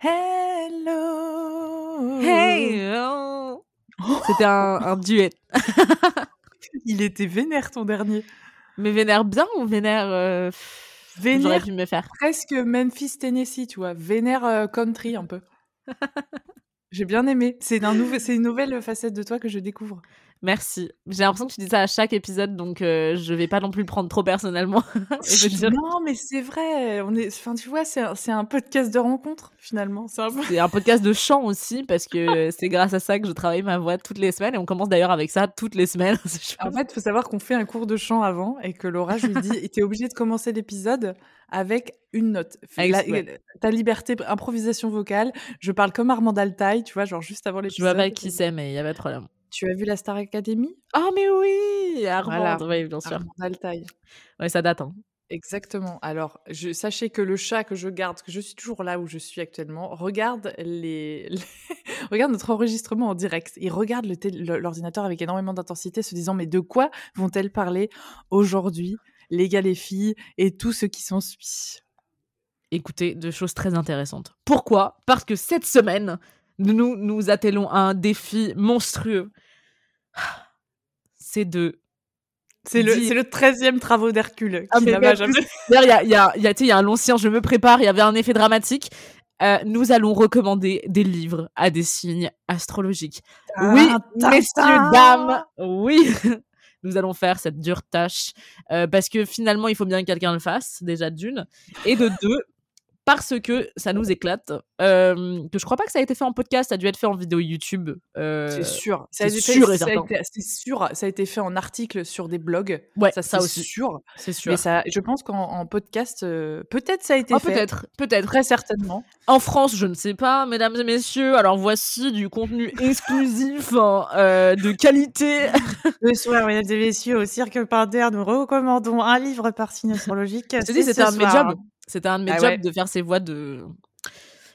Hello. Hey oh. C'était un, un duet. Il était vénère ton dernier. Mais vénère bien ou vénère euh, pff, J'aurais Vénère pu me faire. presque Memphis, Tennessee, tu vois. Vénère euh, country un peu. J'ai bien aimé. C'est un une nouvelle facette de toi que je découvre. Merci. J'ai l'impression que tu dis ça à chaque épisode, donc euh, je vais pas non plus le prendre trop personnellement. Et je vais dire- Non, mais c'est vrai. On est, enfin, tu vois, c'est un, podcast de rencontre finalement. C'est un podcast de chant aussi, parce que c'est grâce à ça que je travaille ma voix toutes les semaines. Et on commence d'ailleurs avec ça toutes les semaines. En fait, il faut savoir qu'on fait un cours de chant avant et que Laura, je lui dis, t'es obligé de commencer l'épisode avec une note. La- ouais. Ta liberté, improvisation vocale. Je parle comme Armand Altaï, tu vois, genre juste avant Je l'épisode. vois pas qui c'est, mais il y a pas de problème. Tu as vu la Star Academy? Ah, mais oui Armand, oui, bien sûr. Armand Altaï. Ouais, ça date. Hein. Exactement. Alors, je, sachez que le chat que je garde, que je suis toujours là où je suis actuellement, regarde les, les- regarde notre enregistrement en direct. Il regarde l'ordinateur avec énormément d'intensité, se disant mais de quoi vont-elles parler aujourd'hui, les gars, les filles et tout ce qui s'ensuit? Écoutez, de choses très intéressantes. Pourquoi? Parce que cette semaine, nous nous attelons à un défi monstrueux. C'est de C'est le, c'est le 13e travaux d'Hercule Ah, il y a, il y, a, il y, a, tu sais, il y a un long silence, je me prépare, il y avait un effet dramatique. Euh, nous allons recommander des livres à des signes astrologiques. oui, messieurs, dames, oui. Nous allons faire cette dure tâche euh, parce que finalement, il faut bien que quelqu'un le fasse, déjà d'une. Et de deux, parce que ça nous éclate. Euh, que je crois pas que ça a été fait en podcast, ça a dû être fait en vidéo YouTube. euh, C'est sûr. Ça a été- sûr et ça a été- sûr. Ça a été fait en article sur des blogs. Ouais, ça, ça c'est aussi. sûr. C'est sûr. Mais ça, je pense qu'en en podcast, euh, peut-être ça a été Ah, fait. peut-être, peut-être. Très certainement. En France, je ne sais pas, mesdames et messieurs. Alors voici du contenu exclusif hein, euh, de qualité. Le soir, mesdames et messieurs, au Cirque Pinder, nous recommandons un livre par signe astrologique. C'est ce un jobs. C'était un de mes Ah jobs ouais. de faire ces voix de.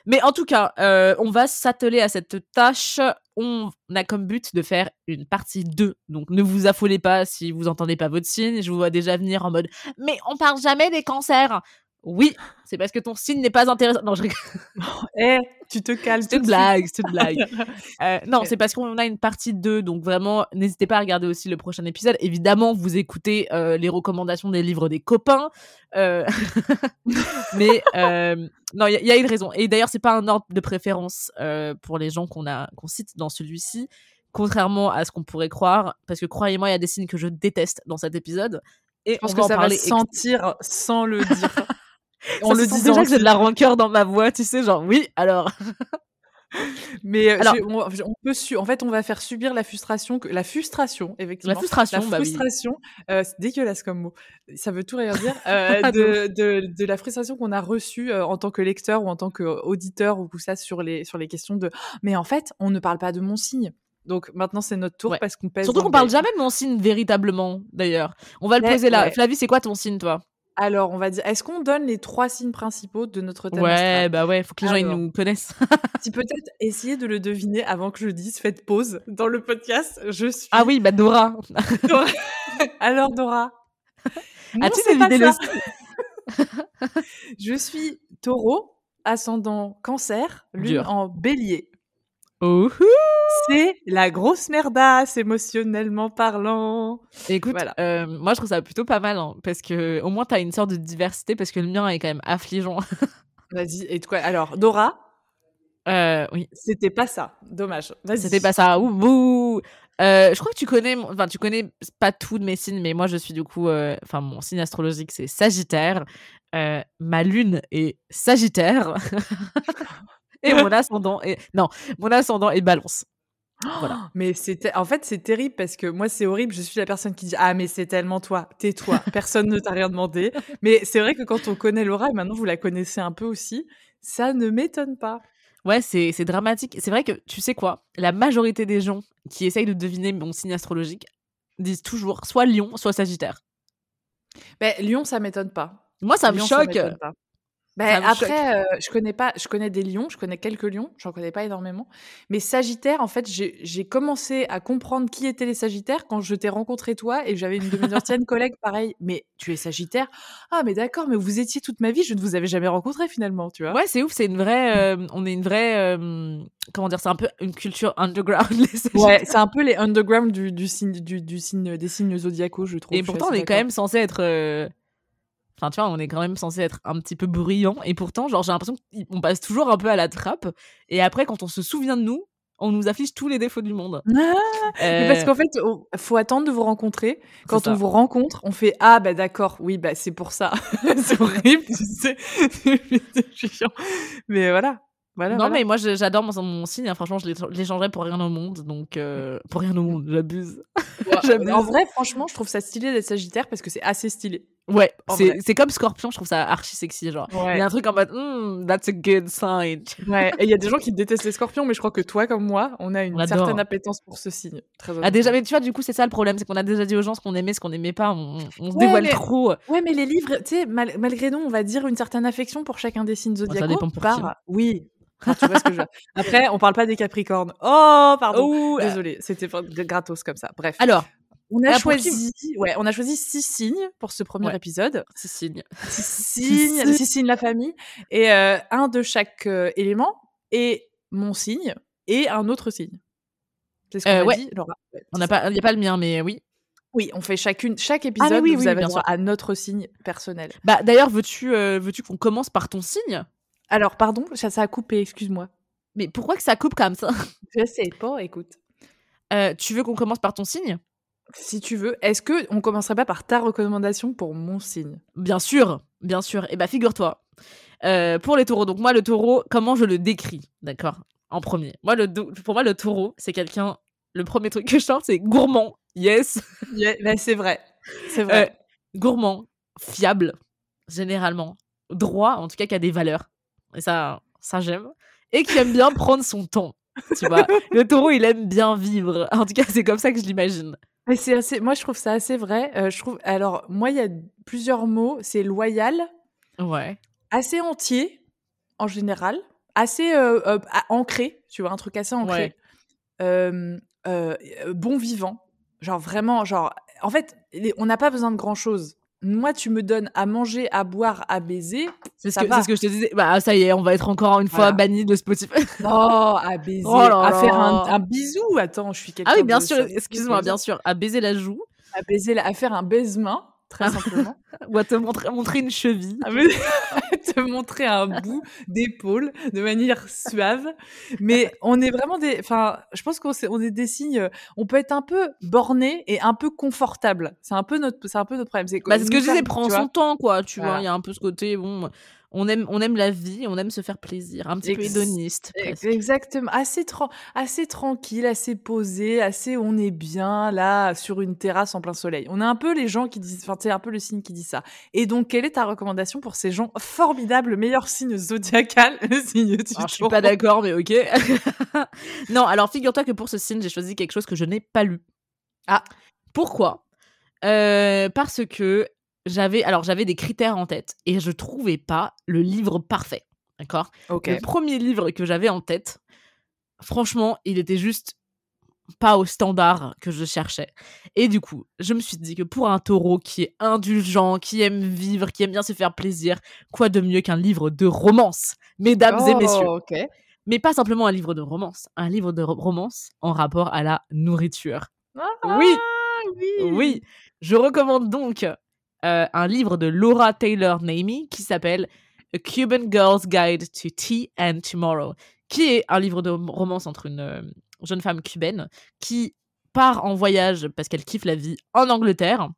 Mais en tout cas, euh, on va s'atteler à cette tâche. On a comme but de faire une partie 2. Donc ne vous affolez pas si vous entendez pas votre signe. Je vous vois déjà venir en mode Mais on parle jamais des cancers. Oui, c'est parce que ton signe n'est pas intéressant. Non, je rigole. Eh, tu te calmes. C'est une blague, c'est une blague. Euh, non, c'est parce qu'on a une partie 2, donc vraiment, n'hésitez pas à regarder aussi le prochain épisode. Évidemment, vous écoutez euh, les recommandations des livres des copains. euh, Mais non, il y, a- il y a une raison. Et d'ailleurs, c'est pas un ordre de préférence pour les gens qu'on a qu'on cite dans celui-ci, contrairement à ce qu'on pourrait croire. Parce que croyez-moi, il y a des signes que je déteste dans cet épisode. Et Je pense on que va en ça va se sentir sans le dire. On le dit déjà que j'ai de la rancœur dans ma voix, tu sais, genre oui, alors Mais euh, Alors- on, on peut su- en fait, on va faire subir la frustration, que, la frustration, effectivement. la frustration, La bah oui. frustration, euh, c'est dégueulasse comme mot. Ça veut tout rien dire. euh, de, de, de la frustration qu'on a reçue euh, en tant que lecteur ou en tant qu'auditeur ou tout ça sur les, sur les questions de. Mais en fait, on ne parle pas de mon signe. Donc maintenant, c'est notre tour Ouais. parce qu'on pèse. Surtout qu'on le parle jamais de mon signe véritablement, d'ailleurs. On va le Ouais, poser là. ouais. Flavie, c'est quoi ton signe, toi? Alors, on va dire. Est-ce qu'on donne les trois signes principaux de notre thème Ouais, astral? bah ouais, faut que les gens ils nous connaissent. Si peut-être essayer de le deviner avant que je dise, faites pause dans le podcast. Je suis. ah oui, bah Dora. Alors Dora. As-tu deviné le. Je suis taureau, ascendant cancer, lune Dur. en bélier. C'est la grosse merdasse émotionnellement parlant. Écoute, Voilà. euh, moi je trouve ça plutôt pas mal, hein, parce que au moins t'as une sorte de diversité, parce que le mien est quand même affligeant. Vas-y, et quoi Alors, Dora, Euh, oui, c'était pas ça. Dommage. Vas-y. c'était pas ça. Ouh. Euh, je crois que tu connais, enfin tu connais pas tout de mes signes, mais moi je suis du coup, enfin mon signe astrologique c'est Sagittaire. Ma lune est Sagittaire. Et mon ascendant est non, mon ascendant est Balance. Voilà. Mais c'était, en fait, c'est terrible parce que moi, c'est horrible. Je suis la personne qui dit Ah, mais c'est tellement toi, tais-toi, personne ne t'a rien demandé. Mais c'est vrai que quand on connaît Laura, et maintenant vous la connaissez un peu aussi, ça ne m'étonne pas. Ouais, c'est c'est dramatique. C'est vrai que tu sais quoi, la majorité des gens qui essayent de deviner mon signe astrologique disent toujours soit Lion, soit Sagittaire. Ben, Lyon, ça m'étonne pas. Moi, ça me choque. Ben, après, euh, je connais pas, je connais des lions, je connais quelques lions, j'en connais pas énormément. Mais Sagittaire, en fait, j'ai commencé à comprendre qui étaient les Sagittaires quand je t'ai rencontré toi et j'avais une de mes anciennes collègues pareil. Mais tu es Sagittaire? Ah, mais d'accord, mais vous étiez toute ma vie, je ne vous avais jamais rencontré finalement, tu vois? Ouais, c'est ouf, c'est une vraie. euh, on est une vraie. euh, comment dire C'est un peu une culture underground, les Sagittaires. Ouais, c'est un peu les underground du, du signe, du, du signe, des signes zodiacaux, je trouve. Et pourtant, on est quand même censé être. Euh, Enfin, tu vois, on est quand même censé être un petit peu bruyant. Et pourtant, genre, j'ai l'impression qu'on passe toujours un peu à la trappe. Et après, quand on se souvient de nous, on nous affiche tous les défauts du monde. Ah, mais parce Euh, qu'en fait, on- faut attendre de vous rencontrer. Quand on vous rencontre, on fait ah bah d'accord, oui bah c'est pour ça. c'est horrible, tu sais. c'est chiant. Mais voilà, voilà. non, voilà. mais moi, j'adore mon, mon signe. hein. Franchement, je l'é- je l'échangerais pour rien au monde. Donc, euh, pour rien au monde, j'abuse. j'abuse. en vrai, franchement, je trouve ça stylé d'être Sagittaire parce que c'est assez stylé. Ouais, c'est comme Scorpion, je trouve ça archi sexy. Genre, il y a un truc en mode, Hmm, that's a good sign. Ouais. Et il y a des gens qui détestent les Scorpions, mais je crois que toi comme moi, on a une On certaine appétence pour ce signe. Très Ah, déjà, mais tu vois, du coup, c'est ça le problème, c'est qu'on a déjà dit aux gens ce qu'on aimait, ce qu'on aimait pas. On, on se Ouais, dévoile mais- trop. Ouais, mais les livres, tu sais, mal- malgré nous, on va dire une certaine affection pour chacun des signes zodiacaux. dépend pour par... qui. Oui. Enfin, tu vois ce que je veux. Après, on parle pas des Capricornes. Oh, pardon. Désolée, c'était gratos comme ça. Bref. Alors, on a ah, choisi, ouais, on a choisi six signes pour ce premier Ouais. épisode. c'est signe. Six signes, signes. six signes la famille et euh, un de chaque euh, élément et mon signe et un autre signe. C'est ce qu'on Euh, a ouais. dit, Laura. On n'a pas, il y a pas le mien, mais oui. Oui, on fait chacune, chaque épisode, Ah, oui, vous oui, avez bien droit à notre signe personnel. Bah, d'ailleurs, veux-tu, veux-tu qu'on commence par ton signe? Alors, pardon, ça, ça a coupé, excuse-moi. Mais pourquoi que ça coupe comme ça? Je sais pas, écoute. Euh, Tu veux qu'on commence par ton signe? Si tu veux, est-ce que on commencerait pas par ta recommandation pour mon signe? Bien sûr, bien sûr. Et bah, figure-toi. euh, pour les taureaux, donc moi, le taureau, comment je le décris? D'accord? En premier. Moi, le, pour moi, le taureau, c'est quelqu'un. Le premier truc que je sors, c'est gourmand. Yes. Yeah, bah, C'est vrai, c'est vrai. Euh, gourmand, fiable, généralement, droit, en tout cas qui a des valeurs. Et ça, ça j'aime. Et qui aime bien prendre son temps. Tu vois, le taureau, il aime bien vivre. En tout cas, c'est comme ça que je l'imagine. Mais c'est assez, moi je trouve ça assez vrai. Euh, je trouve, alors moi il y a plusieurs mots. C'est loyal, Ouais. assez entier en général, assez euh, euh, ancré. Tu vois, un truc assez ancré. Ouais. Bon vivant, genre vraiment, genre. En fait, on n'a pas besoin de grand chose. Moi, tu me donnes à manger, à boire, à baiser. C'est ce, ce que je te disais. Bah, ça y est, on va être encore une fois Voilà. banni de Spotify. Oh, à baiser, Oh là à faire un, bisou. Attends, je suis quelqu'un. ah oui, bien sûr, excuse-moi, bien sûr. À baiser la joue À baiser, à faire un baisement, très simplement. ou à te montrer, montrer une cheville. à me- à te montrer un bout d'épaule de manière suave. Mais on est vraiment des. Enfin, je pense qu'on est, on est des signes. euh, On peut être un peu borné et un peu confortable. C'est un peu notre, c'est un peu notre problème. C'est Bah, ce que je disais, prends son temps, quoi. Tu vois, il y a un peu ce côté, bon, on aime, on aime la vie, on aime se faire plaisir, un petit peu hédoniste. presque. Exactement, assez, tran- assez tranquille, assez posé, assez on est bien là sur une terrasse en plein soleil. On est un peu les gens qui disent, enfin c'est un peu le signe qui dit ça. Et donc quelle est ta recommandation pour ces gens formidables, le meilleur signe zodiacal, le signe du Alors, je suis pas d'accord, mais ok. non, alors figure-toi que pour ce signe, j'ai choisi quelque chose que je n'ai pas lu. Ah. Pourquoi? Euh, Parce que j'avais, alors j'avais des critères en tête et je trouvais pas le livre parfait. D'accord? Le premier livre que j'avais en tête, franchement, il était juste pas au standard que je cherchais. Et du coup, je me suis dit que pour un taureau qui est indulgent, qui aime vivre, qui aime bien se faire plaisir, quoi de mieux qu'un livre de romance, mesdames et messieurs? Oh. Mais pas simplement un livre de romance, un livre de ro- romance en rapport à la nourriture. Ah, Oui. oui. Oui, je recommande donc euh, un livre de Laura Taylor Namey qui s'appelle A Cuban Girl's Guide to Tea and Tomorrow, qui est un livre de romance entre une euh, jeune femme cubaine qui part en voyage parce qu'elle kiffe la vie en Angleterre,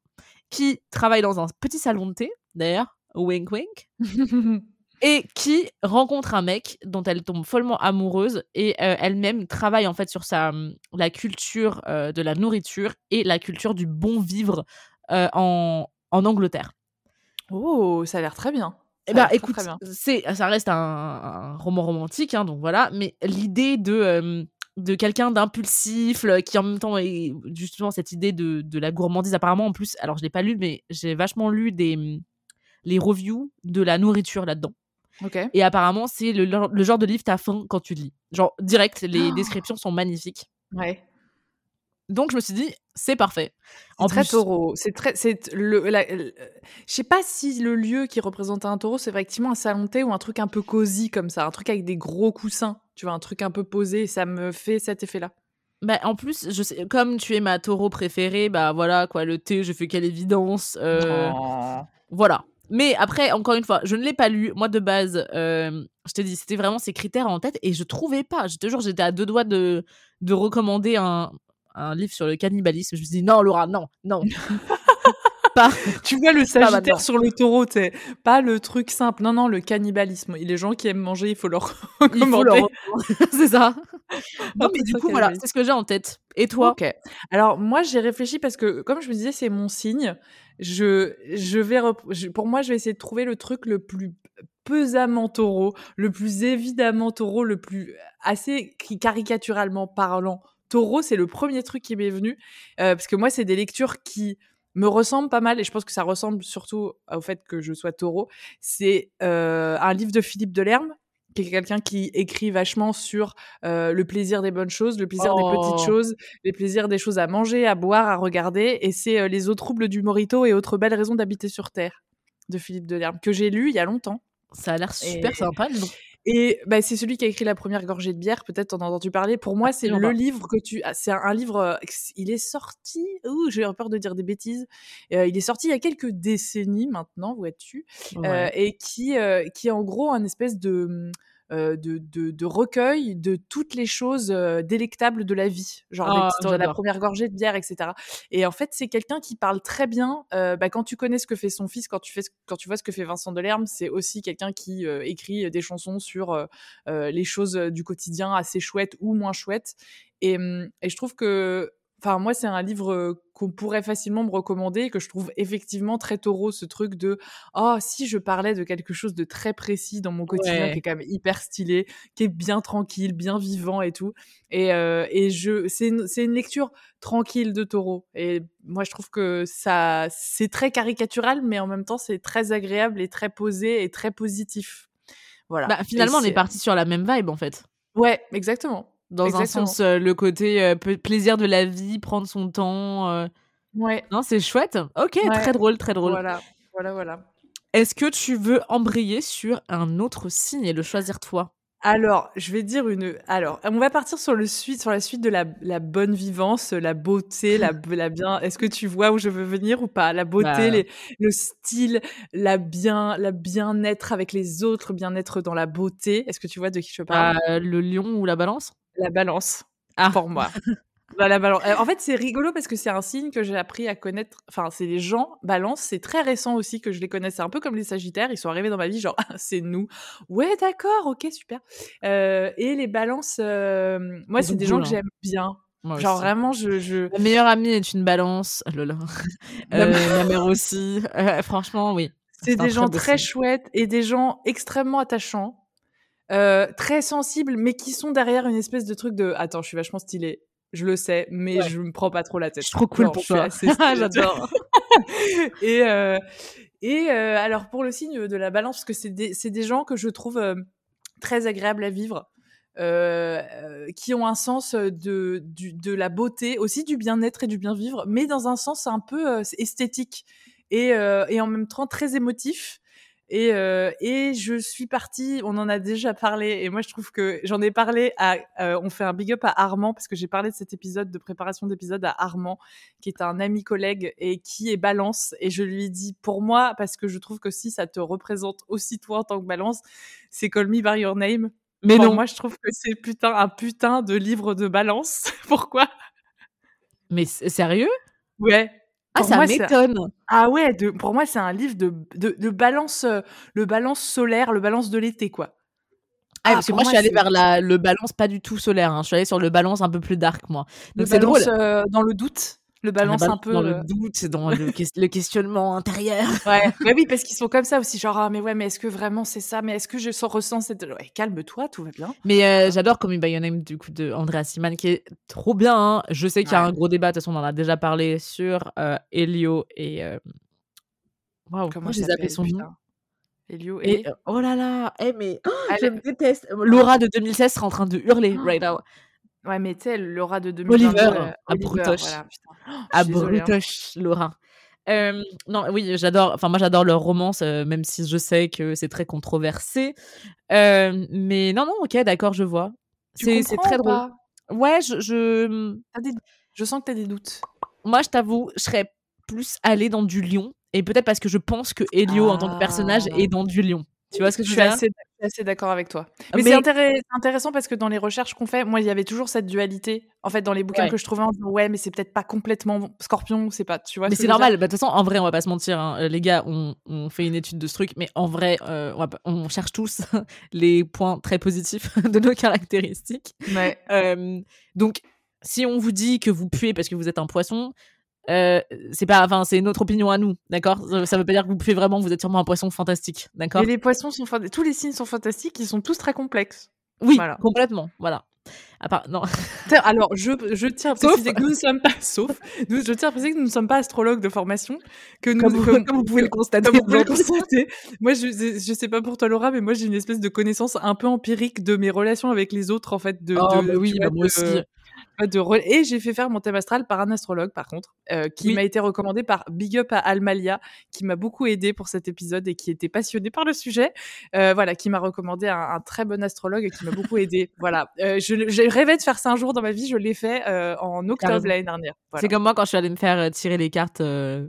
qui travaille dans un petit salon de thé, d'ailleurs, wink wink, et qui rencontre un mec dont elle tombe follement amoureuse et euh, elle-même travaille en fait sur sa hum, la culture euh, de la nourriture et la culture du bon vivre euh, en, en Angleterre. oh, ça a l'air très bien. Eh ben très, écoute, c'est ça reste un, un roman romantique hein, donc voilà, mais l'idée de euh, de quelqu'un d'impulsif qui en même temps est justement cette idée de, de la gourmandise apparemment en plus alors je l'ai pas lu mais j'ai vachement lu des les reviews de la nourriture là-dedans Ok. Et apparemment, c'est le, le genre de livre t'as faim quand tu lis. Genre, direct, les Oh. descriptions sont magnifiques. Ouais. Donc, je me suis dit, c'est parfait. En très plus- taureau. C'est très, c'est le, je sais pas si le lieu qui représente un taureau, c'est effectivement un salon de thé ou un truc un peu cosy comme ça, un truc avec des gros coussins, tu vois, un truc un peu posé. et Ça me fait cet effet-là. Bah, en plus, je sais, comme tu es ma taureau préférée, bah voilà, quoi, le thé, je fais quelle évidence. euh, Oh. Voilà. Mais après, encore une fois, je ne l'ai pas lu. Moi, de base, euh, je te dis, c'était vraiment ces critères en tête et je trouvais pas. Je te jure, j'étais à deux doigts de, de recommander un, un livre sur le cannibalisme. Je me suis dit, non, Laura, non, non. pas. Tu vois le sagittaire sur le taureau, c'est pas le truc simple. Non, non, le cannibalisme. Et les gens qui aiment manger, il faut leur recommander. leur- c'est ça. Non, mais du coup, voilà, c'est ce que j'ai en tête. Et toi Ok. Alors moi j'ai réfléchi parce que comme je me disais c'est mon signe. Je je vais je- pour moi je vais essayer de trouver le truc le plus pesamment taureau, le plus évidemment taureau, le plus assez qui- caricaturalement parlant. Taureau c'est le premier truc qui m'est venu euh, parce que moi c'est des lectures qui me ressemblent pas mal et je pense que ça ressemble surtout au fait que je sois taureau. C'est euh, un livre de Philippe Delerme qui est quelqu'un qui écrit vachement sur euh, le plaisir des bonnes choses, le plaisir des Oh. petites choses, les plaisirs des choses à manger, à boire, à regarder. Et c'est Les eaux troubles du Morito et autres belles raisons d'habiter sur Terre de Philippe Delerme, que j'ai lu il y a longtemps. Ça a l'air super Et- sympa. Et bah, c'est celui qui a écrit La première gorgée de bière, peut-être t'en as entendu parler. Pour moi, c'est le pas. livre que tu... ah, C'est un, un livre... euh, Il est sorti... Ouh, j'ai peur de dire des bêtises. Euh, il est sorti il y a quelques décennies maintenant, vois-tu. Euh, et qui, euh, qui est en gros un espèce de, de, de, de recueil de toutes les choses euh, délectables de la vie, genre Ah, petites- la première gorgée de bière, etc. Et en fait, c'est quelqu'un qui parle très bien. euh, bah, quand tu connais ce que fait son fils, quand tu, fais, quand tu vois ce que fait Vincent Delerme, c'est aussi quelqu'un qui euh, écrit des chansons sur euh, euh, les choses euh, du quotidien assez chouettes ou moins chouettes. Et, hum, et je trouve que Enfin, moi, c'est un livre euh, qu'on pourrait facilement me recommander et que je trouve effectivement très taureau, ce truc de oh, si je parlais de quelque chose de très précis dans mon quotidien Ouais. qui est quand même hyper stylé, qui est bien tranquille, bien vivant et tout. Et, euh, et je, c'est une, c'est une lecture tranquille de taureau. Et moi, je trouve que ça, c'est très caricatural, mais en même temps, c'est très agréable et très posé et très positif. Voilà. Bah, finalement, on est parti sur la même vibe, en fait. Ouais, exactement. Dans Exactement. un sens, euh, le côté euh, plaisir de la vie, prendre son temps. euh, Ouais. Non, c'est chouette. Ok, Ouais. très drôle, très drôle. Voilà, voilà, voilà. Est-ce que tu veux embrayer sur un autre signe et le choisir toi? Alors, je vais dire une. Alors, on va partir sur le suite, sur la suite de la, la bonne vivance, la beauté, la, la bien. Est-ce que tu vois où je veux venir ou pas? La beauté, Bah. les- le style, la bien, la bien-être avec les autres, bien-être dans la beauté. Est-ce que tu vois de qui je parle? Euh, Le lion ou la balance? La balance, Ah. pour moi. Bah, la balance. Euh, En fait, c'est rigolo parce que c'est un signe que j'ai appris à connaître. Enfin, c'est les gens. Balance, c'est très récent aussi que je les connais. C'est un peu comme les Sagittaires. Ils sont arrivés dans ma vie, genre, Ah, c'est nous. Ouais, d'accord, ok, super. Euh, et les balances, euh, moi, c'est des gens que hein. j'aime bien. Moi genre, aussi. vraiment, je. je... Ma meilleure amie est une balance. Lola. Ma Euh, ma mère aussi. Franchement, oui. C'est des gens très chouettes et des gens extrêmement attachants, euh, très sensibles, mais qui sont derrière une espèce de truc de attends, je suis vachement stylée, je le sais, mais Ouais. je me prends pas trop la tête. Je suis trop cool pour toi. J'adore. et euh, et euh, alors pour le signe de la balance, parce que c'est des, c'est des gens que je trouve euh, très agréables à vivre. euh, qui ont un sens de, du, de la beauté, aussi du bien-être et du bien-vivre, mais dans un sens un peu esthétique et, euh, et en même temps très émotif. Et, euh, et je suis partie, on en a déjà parlé, et moi je trouve que j'en ai parlé à, euh, on fait un big up à Armand, parce que j'ai parlé de cet épisode, de préparation d'épisode à Armand, qui est un ami collègue et qui est balance, et je lui ai dit, pour moi, parce que je trouve que si ça te représente aussi toi en tant que balance, c'est Call Me By Your Name. Mais Pour non. moi je trouve que c'est putain, un putain de livre de balance. Pourquoi? Mais sérieux? Ouais. Ah, Pour ça m'étonne. Ah ouais, de, pour moi, c'est un livre de, de, de balance, euh, le balance solaire, le balance de l'été, quoi. Ah, parce que moi, je suis allée vers la, le balance pas du tout solaire. hein. Je suis allée sur le balance un peu plus dark, moi. Donc c'est drôle. euh, dans le doute, le balance La un peu. dans euh, le doute, c'est dans le, ques- le questionnement intérieur. Ouais. Bah oui, parce qu'ils sont comme ça aussi, genre ah mais ouais, mais est-ce que vraiment c'est ça? Mais est-ce que je sens- ressens cette ouais, calme-toi, tout va bien. Mais euh, j'adore Call Me By Your Name du coup de Andrea Siman qui est trop bien. hein. Je sais qu'il y a Ouais. un gros débat, de toute façon on en a déjà parlé sur euh, Elio et euh... waouh, Comment j'ai zappé son nom? putain? Elio Et et euh, oh là là, eh mais oh, je me déteste. Laura de 2016 sera en train de hurler Oh. right now. Ouais, mais tu sais, Laura de 2022, Oliver, euh, à Brutoche. voilà. Oh, À hein. Brutoche, Laura. Euh, non, oui, j'adore. Enfin, moi, j'adore leur romance, euh, même si je sais que c'est très controversé. Euh, mais non, non, ok, d'accord, je vois. C'est très drôle. Ouais, je, je- des- Je sens que t'as des doutes. moi, je t'avoue, je serais plus allée dans du lion. Et peut-être parce que je pense que Elio, en tant que personnage, Ah. est dans du lion. Tu vois ce que je Je veux suis dire? assez, suis assez d'accord avec toi. Mais, Mais- c'est intéress- c'est intéressant parce que dans les recherches qu'on fait, moi, il y avait toujours cette dualité. En fait, dans les bouquins Ouais. que je trouvais, en disant, ouais, mais c'est peut-être pas complètement Scorpion, c'est pas, tu vois. Mais c'est normal. Bah, De toute façon, en vrai, on va pas se mentir. hein. Euh, Les gars, on, on fait une étude de ce truc, mais en vrai, euh, on, pas- on cherche tous les points très positifs de nos caractéristiques. Ouais. Euh, donc, si on vous dit que vous puez parce que vous êtes un poisson, euh, c'est pas, enfin, c'est notre opinion à nous, d'accord? Ça, ça veut pas dire que vous puez vraiment, vous êtes sûrement un poisson fantastique, d'accord? Mais les poissons sont tous les signes sont fantastiques, ils sont tous très complexes. Oui, voilà. complètement, voilà. À part, non, Tiens, Alors, je, je tiens à Sauf- préciser que nous ne sommes pas, sauf, nous- je tiens à préciser que nous ne sommes pas astrologues de formation, que nous, comme, vous, comme- comme vous pouvez le constater. Vous pouvez le constater, moi je, je sais pas pour toi Laura, mais moi j'ai une espèce de connaissance un peu empirique de mes relations avec les autres en fait. De, Oh, de- bah oui, bah moi de- aussi. De re- Et j'ai fait faire mon thème astral par un astrologue, par contre, euh, qui Oui. m'a été recommandé par Big Up à Almalia, qui m'a beaucoup aidé pour cet épisode et qui était passionné par le sujet. Euh, voilà, qui m'a recommandé un, un très bon astrologue et qui m'a beaucoup aidé. Voilà, euh, je, je rêvais de faire ça un jour dans ma vie, je l'ai fait euh, en octobre l'année dernière. Voilà. C'est comme moi quand je suis allée me faire euh, tirer les cartes euh,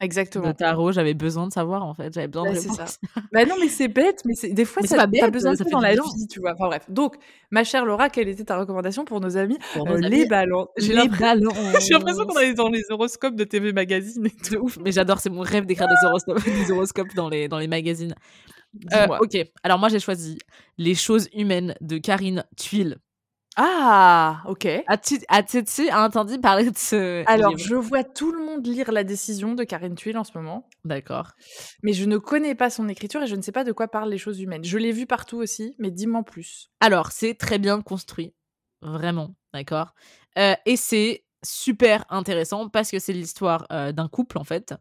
Exactement. de tarot, j'avais besoin de savoir en fait, j'avais besoin Bah, de c'est réponses. Bah non, mais c'est bête, mais c'est- des fois, Mais ça, c'est pas t'as bête, besoin de ça ça dans la vie, tu vois. Enfin bref. Donc, ma chère Laura, quelle était ta recommandation pour nos amis Pour Euh, Les balances. J'ai les l'impression ballons. j'ai l'impression qu'on est dans les horoscopes de TV Magazine et tout. de ouf, mais j'adore, c'est mon rêve d'écrire des horoscopes, des horoscopes dans les, dans les magazines. Euh, ok, alors moi j'ai choisi Les choses humaines de Karine Tuile. Ah, ok. As-tu as-tu entendu parler de ce Alors, livre? je vois tout le monde lire La décision de Karine Tuile en ce moment, D'accord. mais je ne connais pas son écriture et je ne sais pas de quoi parlent les choses humaines. Je l'ai vu partout aussi, mais dis-moi plus. Alors, c'est très bien construit, vraiment, d'accord? Euh, Et c'est super intéressant parce que c'est l'histoire euh, d'un couple en fait.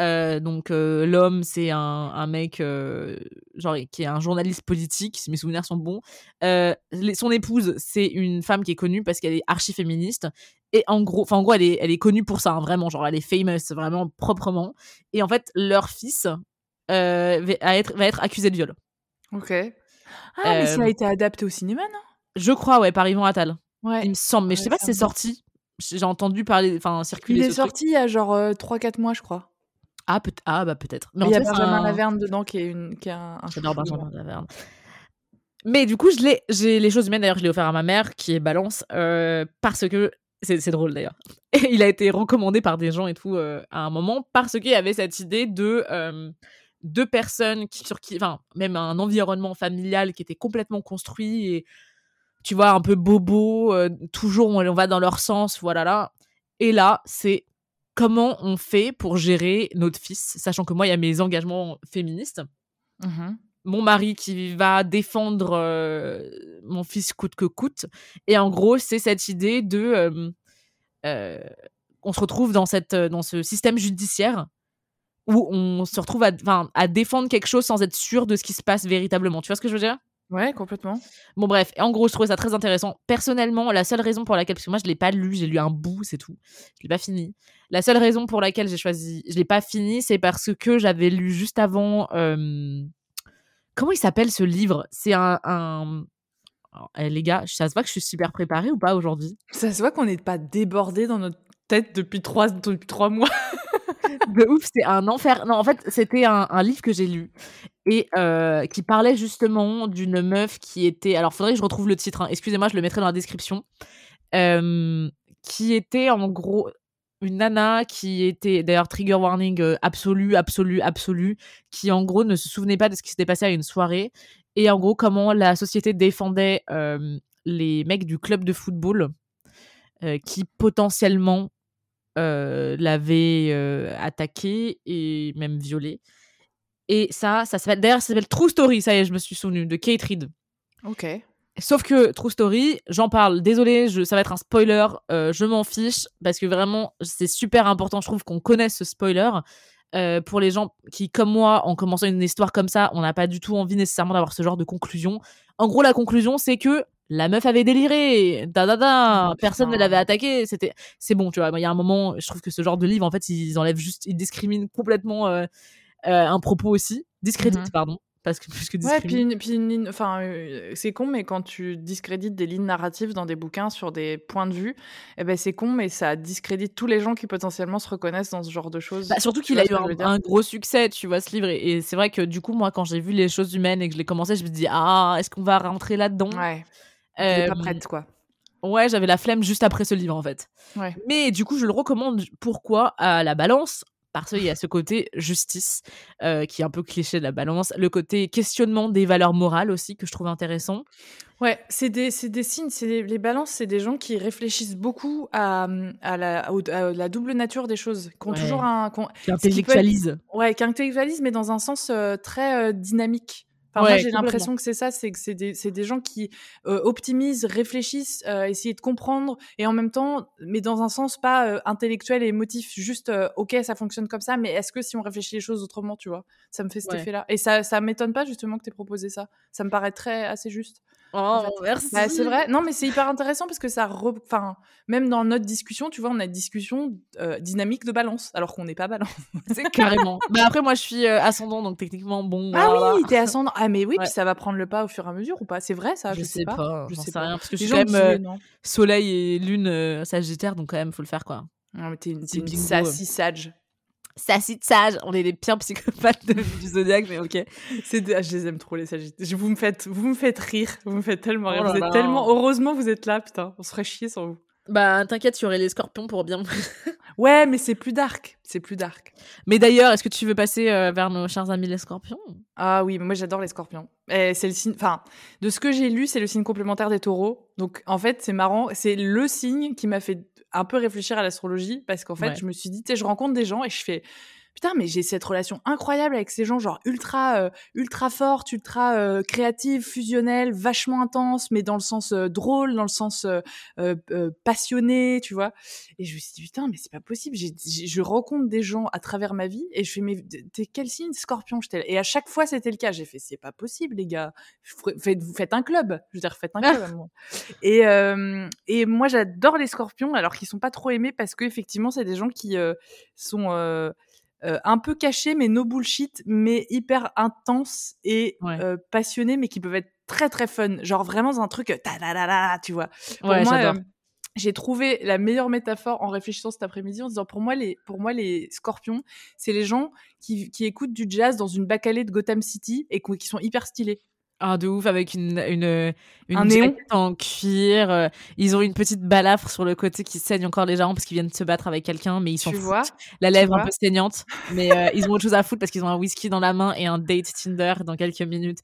Euh, donc euh, l'homme c'est un, un mec euh, genre qui est un journaliste politique si mes souvenirs sont bons. Les- son épouse c'est une femme qui est connue parce qu'elle est archi féministe et en gros enfin en gros elle est elle est connue pour ça hein, vraiment. Genre elle est famous vraiment proprement. Et en fait leur fils va être va être accusé de viol. Ok. Ah, mais ça a été adapté au cinéma, non? Je crois ouais par Yvon Attal Ouais. il me semble. Mais je sais Ouais, pas si c'est sorti. J'ai entendu parler enfin circuler Il est ce truc. sorti il y a genre 3-4 mois, je crois. Ah peut ah bah peut-être mais Il y a Benjamin un- Laverne dedans qui est, une, qui est un, J'adore Benjamin moi. Laverne. Mais du coup, je l'ai, j'ai les choses humaines. D'ailleurs, je l'ai offert à ma mère, qui est balance, euh, parce que c'est, drôle d'ailleurs. Et il a été recommandé par des gens et tout euh, à un moment parce qu'il y avait cette idée de euh, deux personnes qui, sur qui, enfin, même un environnement familial qui était complètement construit et tu vois un peu bobo. toujours, on, on va dans leur sens, voilà là. Et là, c'est comment on fait pour gérer notre fils, sachant que moi, il y a mes engagements féministes Mhm. mon mari qui va défendre euh, mon fils coûte que coûte. Et en gros, c'est cette idée de... euh, euh, on se retrouve dans, cette, dans ce système judiciaire où on se retrouve à, à défendre quelque chose sans être sûr de ce qui se passe véritablement. Tu vois ce que je veux dire? Ouais, complètement. Bon bref, en gros, je trouvais ça très intéressant. Personnellement, la seule raison pour laquelle, parce que moi je l'ai pas lu, j'ai lu un bout, c'est tout. Je l'ai pas fini. La seule raison pour laquelle j'ai choisi, je l'ai pas fini, c'est parce que j'avais lu juste avant. euh, Comment il s'appelle ce livre? C'est un, un... Alors, eh, les gars, ça se voit que je suis super préparée ou pas aujourd'hui? Ça se voit qu'on n'est pas débordé dans notre tête depuis trois, depuis trois mois. de ouf, c'est un enfer. Non, en fait, c'était un, livre que j'ai lu et euh, qui parlait justement d'une meuf qui était. Alors, faudrait que je retrouve le titre. hein. Excusez-moi, je le mettrai dans la description. Qui était en gros une nana qui était d'ailleurs trigger warning euh, absolu, absolu, absolu, qui en gros ne se souvenait pas de ce qui s'était passé à une soirée et en gros comment la société défendait les mecs du club de football euh, qui potentiellement l'avait euh, attaqué et même violé. Et ça, ça s'appelle d'ailleurs, ça s'appelle True Story. Ça y est, je me suis souvenu de Kate Reed. Ok. Sauf que True Story, j'en parle. Désolé, je, ça va être un spoiler. euh, je m'en fiche parce que vraiment, c'est super important. Je trouve qu'on connaisse ce spoiler. Euh, pour les gens qui, comme moi, en commençant une histoire comme ça, on n'a pas du tout envie nécessairement d'avoir ce genre de conclusion. En gros, la conclusion, c'est que la meuf avait déliré, da da da, personne ne l'avait attaqué, c'était, c'est bon, tu vois. Il y a un moment, je trouve que ce genre de livre, en fait, ils enlèvent juste, ils discriminent complètement euh, euh, un propos aussi, discréditent, Mhm. pardon, parce que plus que Ouais, puis, une- puis une enfin, euh, c'est con, mais quand tu discrédites des lignes narratives dans des bouquins sur des points de vue, eh ben c'est con, mais ça discrédite tous les gens qui potentiellement se reconnaissent dans ce genre de choses. Bah, surtout qu'il a eu un, gros succès, tu vois, ce livre. Et, et c'est vrai que du coup, moi, quand j'ai vu les choses humaines et que je l'ai commencé, je me dis, ah, est-ce qu'on va rentrer là-dedans? Ouais. Pas Euh, prête, quoi. Ouais, j'avais la flemme juste après ce livre, en fait. Ouais. Mais du coup, je le recommande. Pourquoi? À la balance parce qu'il y a ce côté justice euh, qui est un peu cliché de la balance, le côté questionnement des valeurs morales aussi que je trouve intéressant. Ouais, c'est des, des signes, des- les balances, c'est des gens qui réfléchissent beaucoup à, à, la, au- à la double nature des choses, qui ont Ouais. toujours un, qui ont- Qui qui peut être- intellectualise. Ouais, qui intellectualise, mais dans un sens euh, très euh, dynamique. Enfin, Ouais, moi, j'ai l'impression que c'est ça, c'est que c'est des, gens qui euh, optimisent, réfléchissent, euh, essayent de comprendre, et en même temps, mais dans un sens pas euh, intellectuel et émotif, juste, ok, ça fonctionne comme ça, mais est-ce que si on réfléchit les choses autrement, tu vois? Ça me fait cet Ouais. effet-là. Et ça, ça m'étonne pas justement que tu proposé ça. Ça me paraît très assez juste. Oh, fait. merci. Bah, c'est vrai. Non, mais c'est hyper intéressant parce que ça, re- enfin, même dans notre discussion, tu vois, on a une discussion euh, dynamique de balance, alors qu'on n'est pas balance. C'est carrément. bah après, moi, je suis euh, ascendant, donc techniquement, bon. Ah voilà. oui, t'es ascendant. Ah mais oui, Ouais. puis ça va prendre le pas au fur et à mesure ou pas? C'est vrai ça? Je, Je, sais pas. Je j'en sais pas. rien parce que je Les suis gens quand même euh, soleil et lune sagittaire, donc quand même, faut le faire quoi. Non, mais t'es une, une sassy sage. Sassy sage, on est les pires psychopathes de- du zodiaque, mais ok. C'est ah, je les aime trop les sagittaires. Vous me faites, vous me faites rire. Vous me faites tellement rire. Oh vous êtes tellement. Heureusement, vous êtes là, putain. On se ferait chier sans vous. Bah t'inquiète, il y aurait les scorpions pour bien. Ouais, mais c'est plus dark. C'est plus dark. mais d'ailleurs, est-ce que tu veux passer euh, vers nos chers amis les scorpions? Ah oui, mais moi j'adore les scorpions. C'est le signe, enfin, de ce que j'ai lu, c'est le signe complémentaire des taureaux. Donc en fait, c'est marrant, c'est le signe qui m'a fait un peu réfléchir à l'astrologie parce qu'en fait, Ouais. je me suis dit, tu sais, je rencontre des gens et je fais putain, mais j'ai cette relation incroyable avec ces gens, genre ultra, euh, ultra forte, ultra euh, créative, fusionnelle, vachement intense, mais dans le sens euh, drôle, dans le sens euh, euh, passionné, tu vois. Et je me suis dit, putain, mais c'est pas possible. J'ai, j'ai- je rencontre des gens à travers ma vie et je fais, mais t'es quel signe Scorpion? Et à chaque fois, c'était le cas. J'ai fait, c'est pas possible, les gars. Faites, vous faites un club. Je veux dire, faites un club à moi. Et, euh, et moi, j'adore les scorpions, alors qu'ils sont pas trop aimés parce que effectivement, c'est des gens qui euh, sont euh, un peu cachés, mais no bullshit, mais hyper intenses et Ouais. euh, passionnés, mais qui peuvent être très très fun. Genre vraiment un truc, euh, ta da da da, tu vois. Pour Ouais, moi, euh, j'ai trouvé la meilleure métaphore en réfléchissant cet après-midi en disant pour moi les pour moi les scorpions c'est les gens qui, qui écoutent du jazz dans une bac de Gotham City et qui sont hyper stylés. Ah, de ouf, avec une, une, une Un néon. en cuir. euh, ils ont une petite balafre sur le côté qui saigne encore légèrement parce qu'ils viennent de se battre avec quelqu'un, mais ils foutent. vois La lèvre un peu saignante. Mais euh, ils ont autre chose à foutre parce qu'ils ont un whisky dans la main et un date Tinder dans quelques minutes.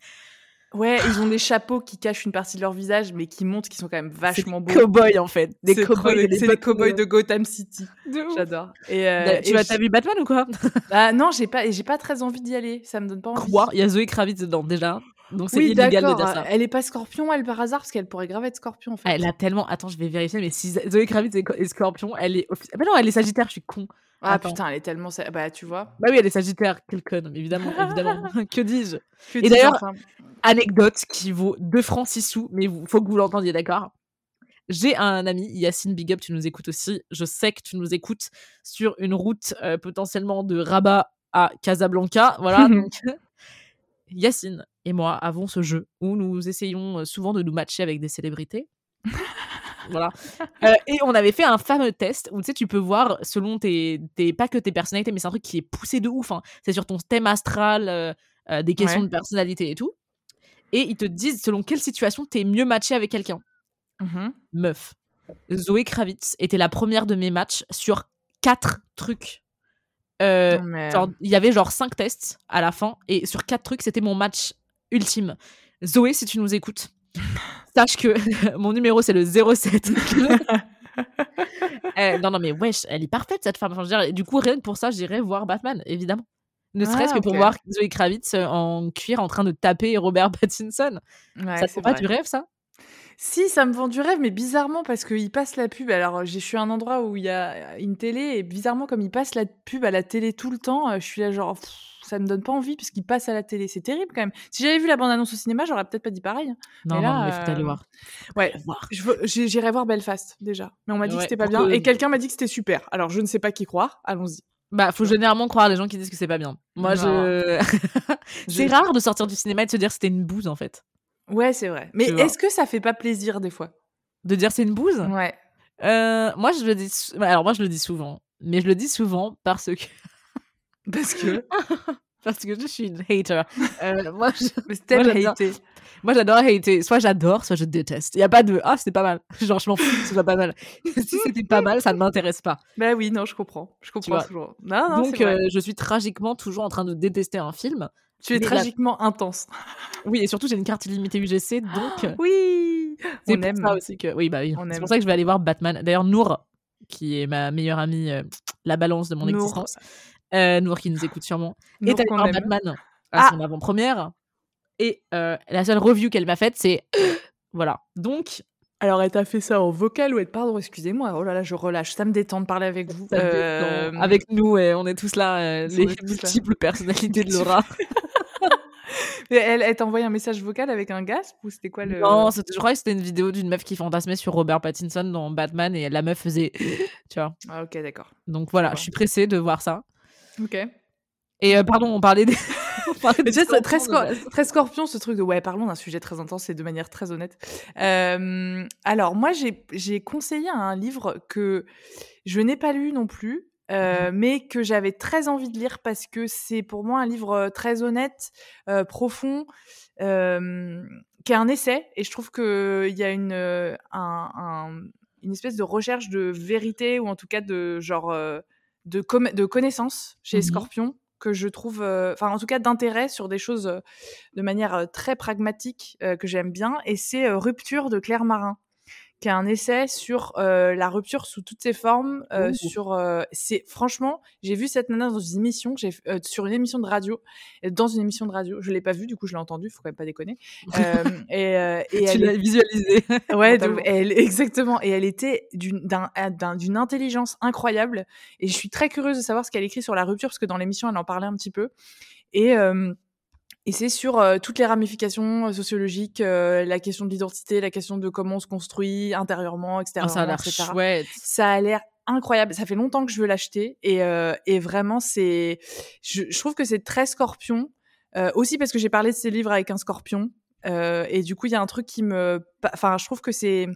Ouais, ils ont des chapeaux qui cachent une partie de leur visage mais qui montrent qu'ils sont quand même vachement beaux. Cowboys, en fait. Des cowboys. c'est les cowboys de Gotham City. J'adore. Et, euh, tu et t'as vu Batman ou quoi? Ah, non, j'ai pas, j'ai pas très envie d'y aller. Ça me donne pas envie. Quoi Il y a Zoé Kravitz dedans déjà. Donc c'est Oui, illégal de dire ça. Elle est pas scorpion, elle par hasard, parce qu'elle pourrait grave être scorpion en fait. Elle a tellement. Attends, je vais vérifier, mais si Zoé Kravitz est scorpion, elle est. Ah, bah non, elle est sagittaire, je suis con. Ah Attends. putain, elle est tellement. Bah tu vois. Bah oui, elle est sagittaire, quelle conne, évidemment, évidemment. que dis-je? Et d'ailleurs- enfin? Anecdote qui vaut 2 francs 6 sous, mais il faut que vous l'entendiez, d'accord? J'ai un ami, Yacine Big Up, tu nous écoutes aussi. Je sais que tu nous écoutes sur une route euh, potentiellement de Rabat à Casablanca. Voilà. donc, Yacine et moi avons ce jeu où nous essayons euh, souvent de nous matcher avec des célébrités. voilà. Euh, et on avait fait un fameux test où tu sais, tu peux voir selon tes, tes- pas que tes personnalités, mais c'est un truc qui est poussé de ouf. hein. C'est sur ton thème astral, euh, des questions Ouais. de personnalité et tout. Et ils te disent selon quelle situation t'es mieux matché avec quelqu'un. Mhm. Meuf. Zoé Kravitz était la première de mes matchs sur quatre trucs. Euh, mais, genre, il y avait genre cinq tests à la fin et sur quatre trucs, c'était mon match ultime. Zoé, si tu nous écoutes, sache que mon numéro c'est le 07. Euh, non, non, mais wesh, elle est parfaite cette femme. Enfin, je du coup, rien que pour ça, j'irais voir Batman, évidemment. Ne Ah, serait-ce que pour voir Zoé Kravitz euh, en cuir en train de taper Robert Pattinson. ouais, ça c'est pas vrai. du rêve, ça? Si, ça me vend du rêve, mais bizarrement parce qu'il passe la pub. Alors, je suis à un endroit où il y a une télé et bizarrement, comme il passe la pub à la télé tout le temps, euh, je suis là genre, pff, ça me donne pas envie parce qu'il passe à la télé. C'est terrible quand même. Si j'avais vu la bande-annonce au cinéma, j'aurais peut-être pas dit pareil. Non, Mais non, là, mais faut aller euh, voir. Ouais, Faut aller voir. j'ai- j'irai voir Belfast déjà. Mais on m'a dit Ouais, que c'était pas bien que- et quelqu'un m'a dit que c'était super. Alors, je ne sais pas qui croire. Allons-y. Bah, faut généralement croire les gens qui disent que c'est pas bien. Moi, je. c'est rare de sortir du cinéma et de se dire que c'était une bouse, en fait. Ouais, c'est vrai. Mais est-ce que ça fait pas plaisir des fois? De dire c'est une bouse? Ouais. Euh, Moi, je le dis. Alors, moi, je le dis souvent. Mais je le dis souvent parce que. Parce que. parce que je suis une hater. Euh, moi, je-. Moi, j'adore hater. Soit j'adore, soit je déteste. Il n'y a pas de ah, c'était pas mal. Genre, je m'en fous que ce soit pas mal. si c'était pas mal, ça ne m'intéresse pas. Bah oui, non, je comprends. Je comprends toujours. Non, non, Donc, euh, je suis tragiquement toujours en train de détester un film. Tu es mais la- tragiquement intense. Oui, et surtout, j'ai une carte illimitée UGC, donc Oui c'est On pour aime. ça aussi que. Oui, bah oui. C'est pour ça que je vais aller voir Batman. D'ailleurs, Nour, qui est ma meilleure amie, euh, la balance de mon Nour. existence, euh, Nour qui nous écoute sûrement, Nour est allée voir aime. Batman à Ah. son avant-première. Et euh, la seule review qu'elle m'a faite, c'est. voilà. Donc, Alors, elle t'a fait ça en vocal ou elle... Pardon, excusez-moi. Oh là là, je relâche. Ça me détend de parler avec vous. Euh. Avec nous, on est tous là, euh, les là. multiples personnalités de Laura. Elle, elle t'a envoyé un message vocal avec un gasp ou c'était quoi le... Non, je crois que c'était une vidéo d'une meuf qui fantasmait sur Robert Pattinson dans Batman et la meuf faisait. tu vois? Ah, ok, d'accord. Donc voilà, je suis pressée de voir ça. Ok. Et euh, pardon, on parlait des. on parlait très, de scorpion, ce truc de ouais, parlons d'un sujet très intense et de manière très honnête. Euh, alors, moi, j'ai conseillé un livre que je n'ai pas lu non plus, euh, mais que j'avais très envie de lire parce que c'est pour moi un livre très honnête, euh, profond, euh, qui est un essai. Et je trouve qu'il y a une, un- un- une espèce de recherche de vérité ou en tout cas de genre de, connaissance chez Mhm. Scorpion que je trouve, enfin en tout cas d'intérêt sur des choses de manière très pragmatique que j'aime bien. Et c'est Rupture de Claire Marin, qui est un essai sur euh, la rupture sous toutes ses formes. euh, sur, euh, c'est franchement, j'ai vu cette nana dans une émission, j'ai sur une émission de radio, dans une émission de radio, je l'ai pas vue, du coup je l'ai entendue, faut quand même pas déconner. Et, et Tu elle l'as est- visualisé. Ouais, elle, exactement. Et elle était d'une d'un- d'un- d'une intelligence incroyable. Et je suis très curieuse de savoir ce qu'elle écrit sur la rupture, parce que dans l'émission, elle en parlait un petit peu. Et, et c'est sur euh, toutes les ramifications euh, sociologiques, euh, la question de l'identité, la question de comment on se construit intérieurement, Oh, extérieurement, ça a l'air etc. chouette. Ça a l'air incroyable. Ça fait longtemps que je veux l'acheter et, euh, et vraiment c'est, je, je trouve que c'est très Scorpion. Euh, aussi parce que j'ai parlé de ces livres avec un Scorpion euh, et du coup il y a un truc qui me, enfin je trouve que c'est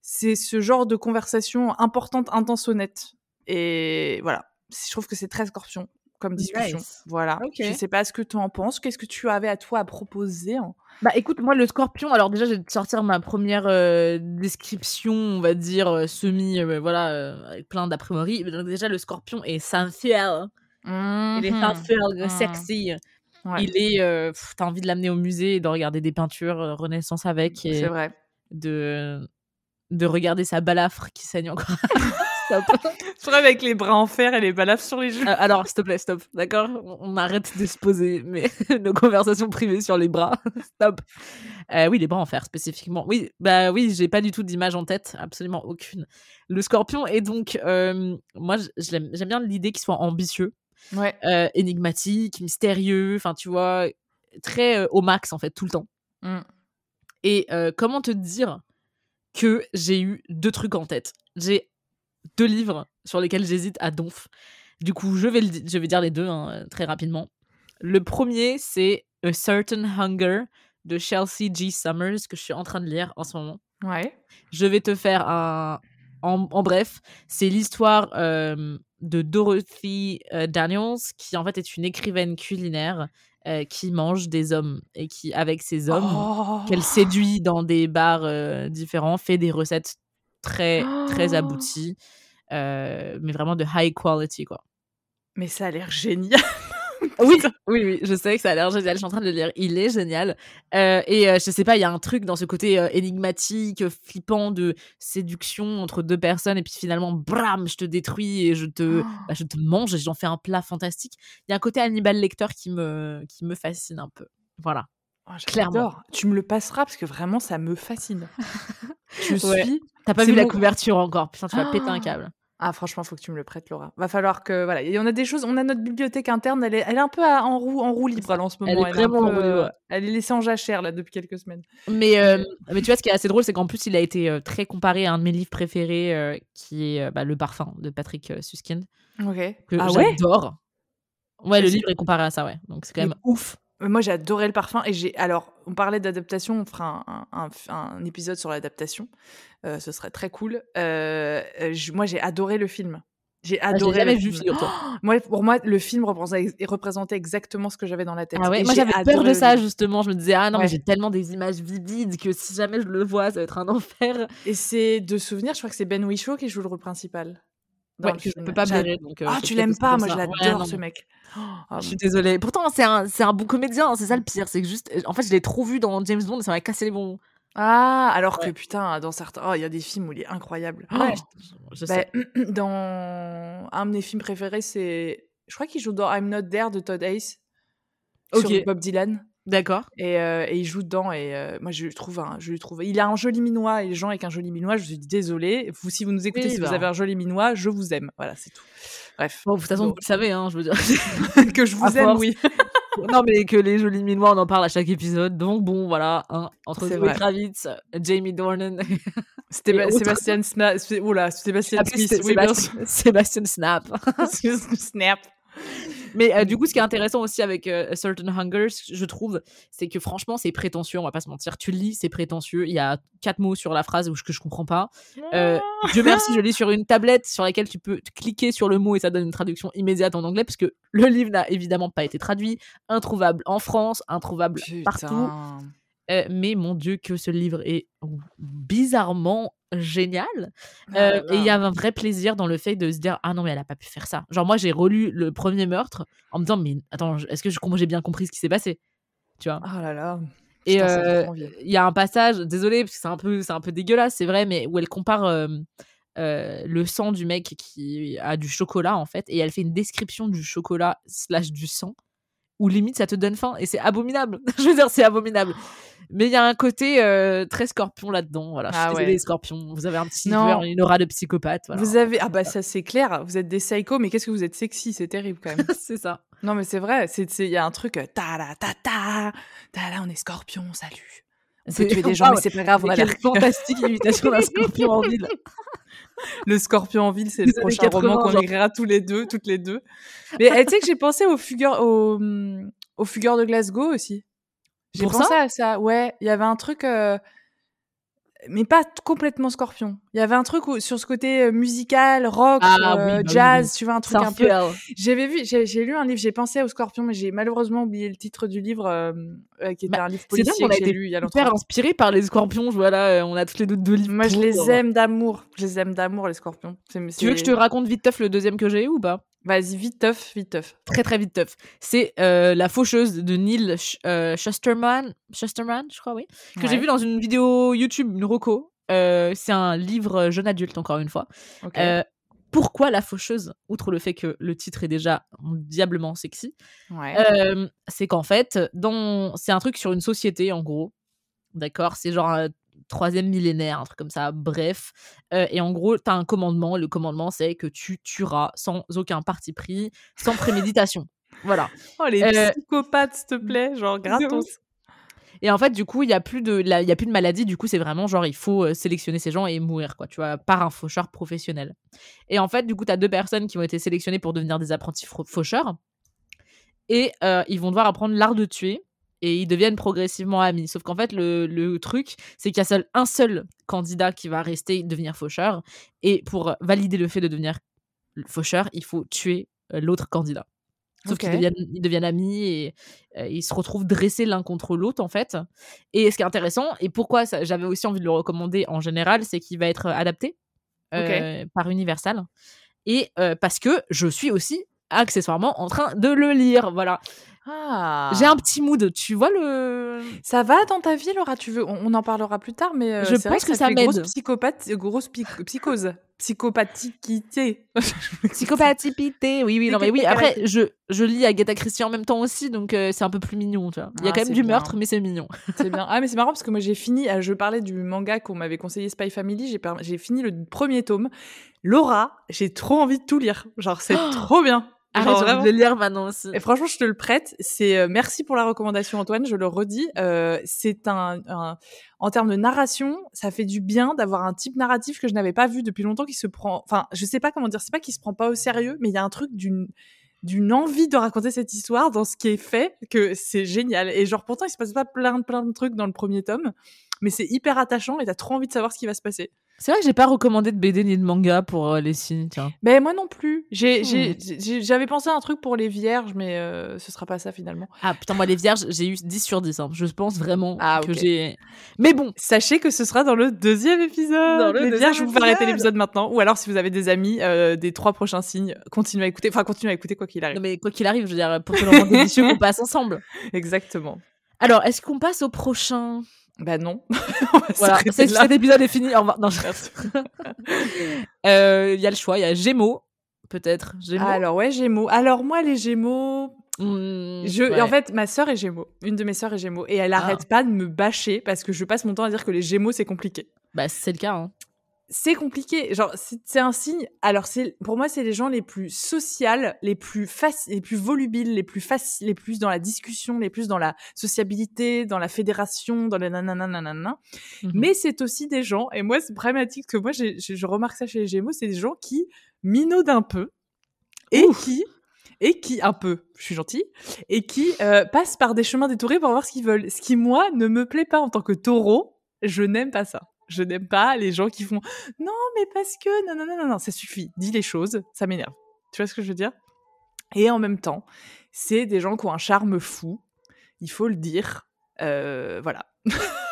c'est ce genre de conversation importante, intense, honnête. Et voilà, je trouve que c'est très Scorpion comme discussion. Nice. Voilà. Ok. Je sais pas ce que tu en penses. Qu'est-ce que tu avais à toi à proposer hein? Bah écoute, moi le scorpion, alors déjà je vais te sortir ma première euh, description, on va dire euh, semi, euh, voilà, euh, avec plein d'a priori. Donc déjà le scorpion est sensuel, il est sensuel, Mhm. sexy. Ouais, Il est, t'as envie de l'amener au musée et de regarder des peintures Renaissance avec c'est vrai. de de regarder sa balafre qui saigne encore. Stop. Trouve avec les bras en fer et les balafres sur les joues. Euh, alors, s'il te plaît, stop, d'accord? On, arrête de se poser mais nos conversations privées sur les bras. stop. Euh, oui, les bras en fer spécifiquement. Oui, bah oui, j'ai pas du tout d'image en tête, absolument aucune. Le scorpion est donc, euh, moi, j'aime bien l'idée qu'il soit ambitieux, Ouais. énigmatique, mystérieux, enfin, tu vois, très au max en fait, tout le temps. Mm. Et comment te dire que j'ai eu deux trucs en tête? J'ai deux livres sur lesquels j'hésite à donf. Du coup, je vais, le je vais dire les deux hein, très rapidement. Le premier, c'est A Certain Hunger de Chelsea G. Summers, que je suis en train de lire en ce moment. Ouais. Je vais te faire un. En, en bref, c'est l'histoire euh, de Dorothy euh, Daniels, qui en fait est une écrivaine culinaire euh, qui mange des hommes et qui, avec ces hommes, Oh. qu'elle séduit dans des bars différents, fait des recettes très, très Oh. abouties, euh, mais vraiment de high quality, quoi. Mais ça a l'air génial. Oui, oui, oui, je sais que ça a l'air génial. Je suis en train de le lire. Il est génial. Euh, et euh, je sais pas, il y a un truc dans ce côté euh, énigmatique, flippant de séduction entre deux personnes. Et puis finalement, bram, je te détruis et je te, Oh. bah, je te mange et j'en fais un plat fantastique. Il y a un côté Hannibal Lecter qui me, qui me fascine un peu. Voilà. Oh, Clairement. Tu me le passeras parce que vraiment, ça me fascine. Je Ouais. suis. T'as pas vu la couverture encore. Putain, tu vas péter un Ah. câble. Ah, franchement, faut que tu me le prêtes, Laura. Va falloir que. Voilà. Et on a des choses. On a notre bibliothèque interne. Elle est, elle est un peu à- en, roue, en roue libre là, en ce Elle moment. est un vraiment en peu, roue libre, ouais. Elle est laissée en jachère là depuis quelques semaines. Mais, euh, mais tu vois, ce qui est assez drôle, c'est qu'en plus, il a été euh, très comparé à un de mes livres préférés, euh, qui est bah, Le Parfum de Patrick Suskind, Ok. que ah ouais? j'adore. Ouais, le livre est comparé à ça, ouais. Donc c'est quand Mais même ouf. Moi, j'ai adoré le parfum. Et j'ai. Alors, on parlait d'adaptation. On fera un, un- un- un épisode sur l'adaptation. Euh, ce serait très cool. Euh, euh, je- moi, j'ai adoré le film. J'ai Ah, adoré. jamais le vu, film. figure-toi. Moi, pour moi, le film représentait, représentait exactement ce que j'avais dans la tête. Ah ouais, Et moi j'avais peur de ça justement. Je me disais, ah non, mais Ouais. j'ai tellement des images vivides que si jamais je le vois, ça va être un enfer. Et c'est de souvenir, je crois que c'est Ben Whishaw qui joue le rôle principal. Ouais, que je film. peux pas blairer. Donc, euh, Ah, tu l'aimes pas Moi, je. Ouais, l'adore, ce mec. Oh, Je suis désolée. Pourtant, c'est un, c'est un bon comédien. C'est ça le pire. C'est que juste. En fait, je l'ai trop vu dans James Bond et ça m'a cassé les bonbons. Ah, alors que putain, dans certains. Oh, il y a des films où il est incroyable. Oh, je, je bah, sais. dans un de mes films préférés, c'est. Je crois qu'il joue dans I'm Not There de Todd Hayes. Ok. Sur Bob Dylan. D'accord. Et, euh, et il joue dedans. Et euh, moi, je le trouve. un- je le trouve. Il a un joli minois. Et les gens avec un joli minois, je suis dit désolé. Vous, si vous nous écoutez, Oui, si bah. vous avez un joli minois, je vous aime. Voilà, c'est tout. Bref. Bon, de toute façon, Donc- vous le savez, hein, je veux dire. que je À vous aime, force. oui. non, mais que les jolis minois, on en parle à chaque épisode. Donc, bon, voilà. hein, entre Zoé. Kravitz, Jamie Dornan. Sébastien Snap. Oula, Sébastien Smith. c'est Oui, Sébastien, Sébastien Snap. Snap. Mais euh, du coup, ce qui est intéressant aussi avec euh, A Certain Hunger, je trouve, c'est que franchement, c'est prétentieux, on va pas se mentir. Tu lis, c'est prétentieux. Il y a quatre mots sur la phrase que je comprends pas. Euh, Dieu merci, je lis sur une tablette sur laquelle tu peux cliquer sur le mot et ça donne une traduction immédiate en anglais, parce que le livre n'a évidemment pas été traduit, introuvable en France, introuvable partout. Putain. Mais mon Dieu, que ce livre est bizarrement génial. Ah Euh, et il y a un vrai plaisir dans le fait de se dire ah non mais elle a pas pu faire ça. Genre moi j'ai relu le premier meurtre en me disant mais attends est-ce que j'ai bien compris ce qui s'est passé, tu vois? Ah là là. Et euh, il y a un passage, désolé parce que c'est un peu c'est un peu dégueulasse c'est vrai, mais où elle compare euh, euh, le sang du mec qui a du chocolat en fait et elle fait une description du chocolat slash du sang où limite ça te donne faim et c'est abominable. je veux dire c'est abominable. Mais il y a un côté euh, très scorpion là-dedans. Voilà, je suis Ah ouais. scorpion. Vous avez un petit Non. une aura de psychopathe. Voilà. Vous avez ah bah ça c'est clair, vous êtes des psychos mais qu'est-ce que vous êtes sexy, c'est terrible quand même. c'est ça. non mais c'est vrai, c'est c'est- il y a un truc euh, ta la ta ta ta là on est scorpion, salut. On peut C'est- tuer des gens mais c'est pas grave, on a l'air fantastique imitation d'un scorpion en ville. le scorpion en ville, c'est le prochain roman 80, qu'on écrira tous les deux, toutes les deux. Mais eh, tu sais que j'ai pensé au fugueur au au fugueur de Glasgow aussi. J'ai pensé ça? à ça. Ouais, il y avait un truc euh, mais pas complètement scorpion. Il y avait un truc où- sur ce côté euh, musical, rock, Ah euh, oui, bah oui, jazz, tu vois un truc un peu J'avais vu, j'ai j'ai lu un livre, j'ai pensé au Scorpion, mais j'ai malheureusement oublié le titre du livre, euh, euh, qui était Bah, un livre c'est dingue, policier on a j'ai été lu il y a longtemps. inspiré par les scorpions. Voilà, euh, on a toutes les deux deux livres. Moi, je les aime d'amour. Je les aime d'amour, les Scorpions. C'est- Tu veux que je te raconte vite teuf le deuxième que j'ai eu ou pas? Vas-y, vite teuf, vite teuf. Très très vite teuf. C'est euh, La faucheuse de Neil Sh- euh, Shusterman, Shusterman, je crois, oui. Que j'ai Ouais, vu dans une vidéo YouTube, une roco. Euh, c'est un livre jeune adulte, encore une fois. Euh, pourquoi la faucheuse Outre le fait que le titre est déjà diablement sexy, ouais. euh, c'est qu'en fait, dans... c'est un truc sur une société, en gros. D'accord? C'est genre un troisième millénaire, un truc comme ça. Bref. Euh, et en gros, tu as un commandement. Le commandement, c'est que tu tueras sans aucun parti pris, sans préméditation. voilà. oh, les euh, psychopathes, s'il te plaît, genre gratos. Et en fait, du coup, il y a plus de, y a plus de maladie. Du coup, c'est vraiment genre, il faut euh, sélectionner ces gens et mourir, quoi, tu vois, par un faucheur professionnel. Et en fait, du coup, tu as deux personnes qui ont été sélectionnées pour devenir des apprentis fau- faucheurs. Et euh, ils vont devoir apprendre l'art de tuer. Et ils deviennent progressivement amis. Sauf qu'en fait, le, le truc, c'est qu'il y a seul un seul candidat qui va rester devenir faucheur. Et pour valider le fait de devenir faucheur, il faut tuer euh, l'autre candidat. Sauf qu'ils deviennent, ils deviennent amis et euh, ils se retrouvent dressés l'un contre l'autre, en fait. Et ce qui est intéressant, et pourquoi j'avais aussi envie de le recommander en général, c'est qu'il va être adapté euh, par Universal. Et euh, parce que je suis aussi accessoirement en train de le lire. Voilà. Ah. J'ai un petit mood. Tu vois le. Ça va dans ta vie, Laura? Tu veux on, en parlera plus tard, mais euh, je pense vrai que, ça, fait m'aide. grosse psychopathe, grosse psychose, psychopathicité. Psychopathicité, oui, oui, non, mais oui. Après, je, je lis Agatha Christie en même temps aussi, donc euh, c'est un peu plus mignon, tu vois. Il y a Ah, quand même du bien. meurtre, mais c'est mignon. C'est bien. Ah, mais c'est marrant parce que moi j'ai fini, euh, je parlais du manga qu'on m'avait conseillé Spy Family, j'ai j'ai fini le premier tome. Laura, j'ai trop envie de tout lire. Genre, c'est Oh trop bien. Arrête, Genre, j'ai envie de le lire maintenant aussi. Et franchement, je te le prête. C'est euh, merci pour la recommandation, Antoine. Je le redis. Euh, c'est un, un- en termes de narration, ça fait du bien d'avoir un type narratif que je n'avais pas vu depuis longtemps qui se prend. Enfin, je sais pas comment dire. C'est pas qu'il se prend pas au sérieux, mais il y a un truc d'une d'une envie de raconter cette histoire dans ce qui est fait que c'est génial. Et genre pourtant, il se passe pas plein de plein de trucs dans le premier tome, mais c'est hyper attachant et t'as trop envie de savoir ce qui va se passer. C'est vrai que j'ai pas recommandé de BD ni de manga pour euh, les signes, tiens. Mais moi non plus. J'ai, Hmm. j'avais pensé à un truc pour les vierges, mais euh, ce sera pas ça finalement. Ah putain, moi les vierges, j'ai eu 10 sur 10. hein. Je pense vraiment Ah, que j'ai. Mais bon, Sachez que ce sera dans le deuxième épisode. Dans le Les deuxième vierges, je vous fais arrêter épisode. l'épisode maintenant. Ou alors, si vous avez des amis euh, des trois prochains signes, continuez à écouter. Enfin, continuez à écouter quoi qu'il arrive. non, mais quoi qu'il arrive, je veux dire, pour que l'on délicieux qu'on passe ensemble. Exactement. Alors, est-ce qu'on passe au prochain? Bah non. Voilà, cet épisode est fini. Au. Non, je- Merci. Euh, Il y a le choix, il y a Gémeaux, peut-être. Gémeaux. Alors ouais, Gémeaux. Alors moi, les Gémeaux, Hmm, je, ouais. en fait, ma sœur est Gémeaux. Une de mes sœurs est Gémeaux, et elle Ah. arrête pas de me bâcher parce que je passe mon temps à dire que les Gémeaux c'est compliqué. Bah, c'est le cas. Hein. C'est compliqué. Genre, c'est un signe. Alors, c'est pour moi, c'est les gens les plus sociales, les plus faciles, les plus volubiles, les plus faciles, les plus dans la discussion, les plus dans la sociabilité, dans la fédération, dans le nanana nanana. Mhm. Mais c'est aussi des gens, et moi, c'est problématique que moi, je, je remarque ça chez les Gémeaux, c'est des gens qui minaudent un peu et qui et qui un peu, je suis gentille, et qui euh, passent par des chemins détourés pour voir ce qu'ils veulent. Ce qui moi ne me plaît pas en tant que taureau. Je n'aime pas ça. Je n'aime pas les gens qui font non mais parce que non non non non non ça suffit. Dis les choses, ça m'énerve. Tu vois ce que je veux dire? Et en même temps, c'est des gens qui ont un charme fou. Il faut le dire. Euh, voilà.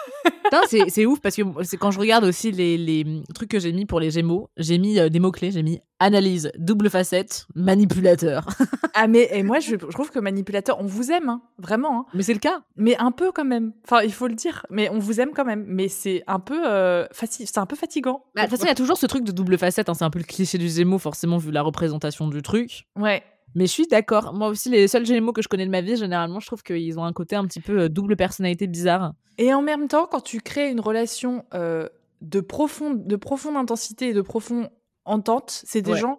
C'est ouf parce que c'est quand je regarde aussi les, les trucs que j'ai mis pour les Gémeaux, j'ai mis euh, des mots-clés, j'ai mis analyse, double facette, manipulateur. Ah mais et moi je, je trouve que manipulateur, on vous aime hein, vraiment. hein. Mais c'est le cas. mais un peu quand même. Enfin, il faut le dire. Mais on vous aime quand même. Mais c'est un peu euh, c'est un peu fatigant. Bah, De toute façon, il y a toujours ce truc de double facette. hein, c'est un peu le cliché du Gémeaux, forcément, vu la représentation du truc. Ouais. Mais je suis d'accord. Moi aussi, les seuls Gémeaux que je connais de ma vie, généralement, je trouve qu'ils ont un côté un petit peu euh, double personnalité bizarre. Et en même temps, quand tu crées une relation euh, de profonde, de profonde intensité et de profonde entente, c'est des Ouais. gens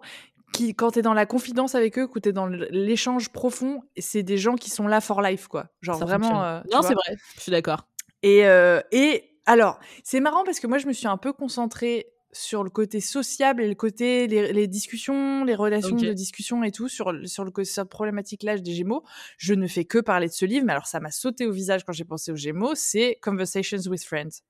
qui, quand t'es dans la confidence avec eux, quand t'es dans l'échange profond, c'est des gens qui sont là for life, quoi. Genre Ça vraiment. euh, non, c'est vrai. Je suis d'accord. Et, euh, et alors, c'est marrant parce que moi, je me suis un peu concentrée sur le côté sociable et le côté les, les discussions, les relations de discussion et tout sur sur le co- cette problématique-là des Gémeaux. Je ne fais que parler de ce livre, mais alors ça m'a sauté au visage quand j'ai pensé aux Gémeaux. C'est Conversations with Friends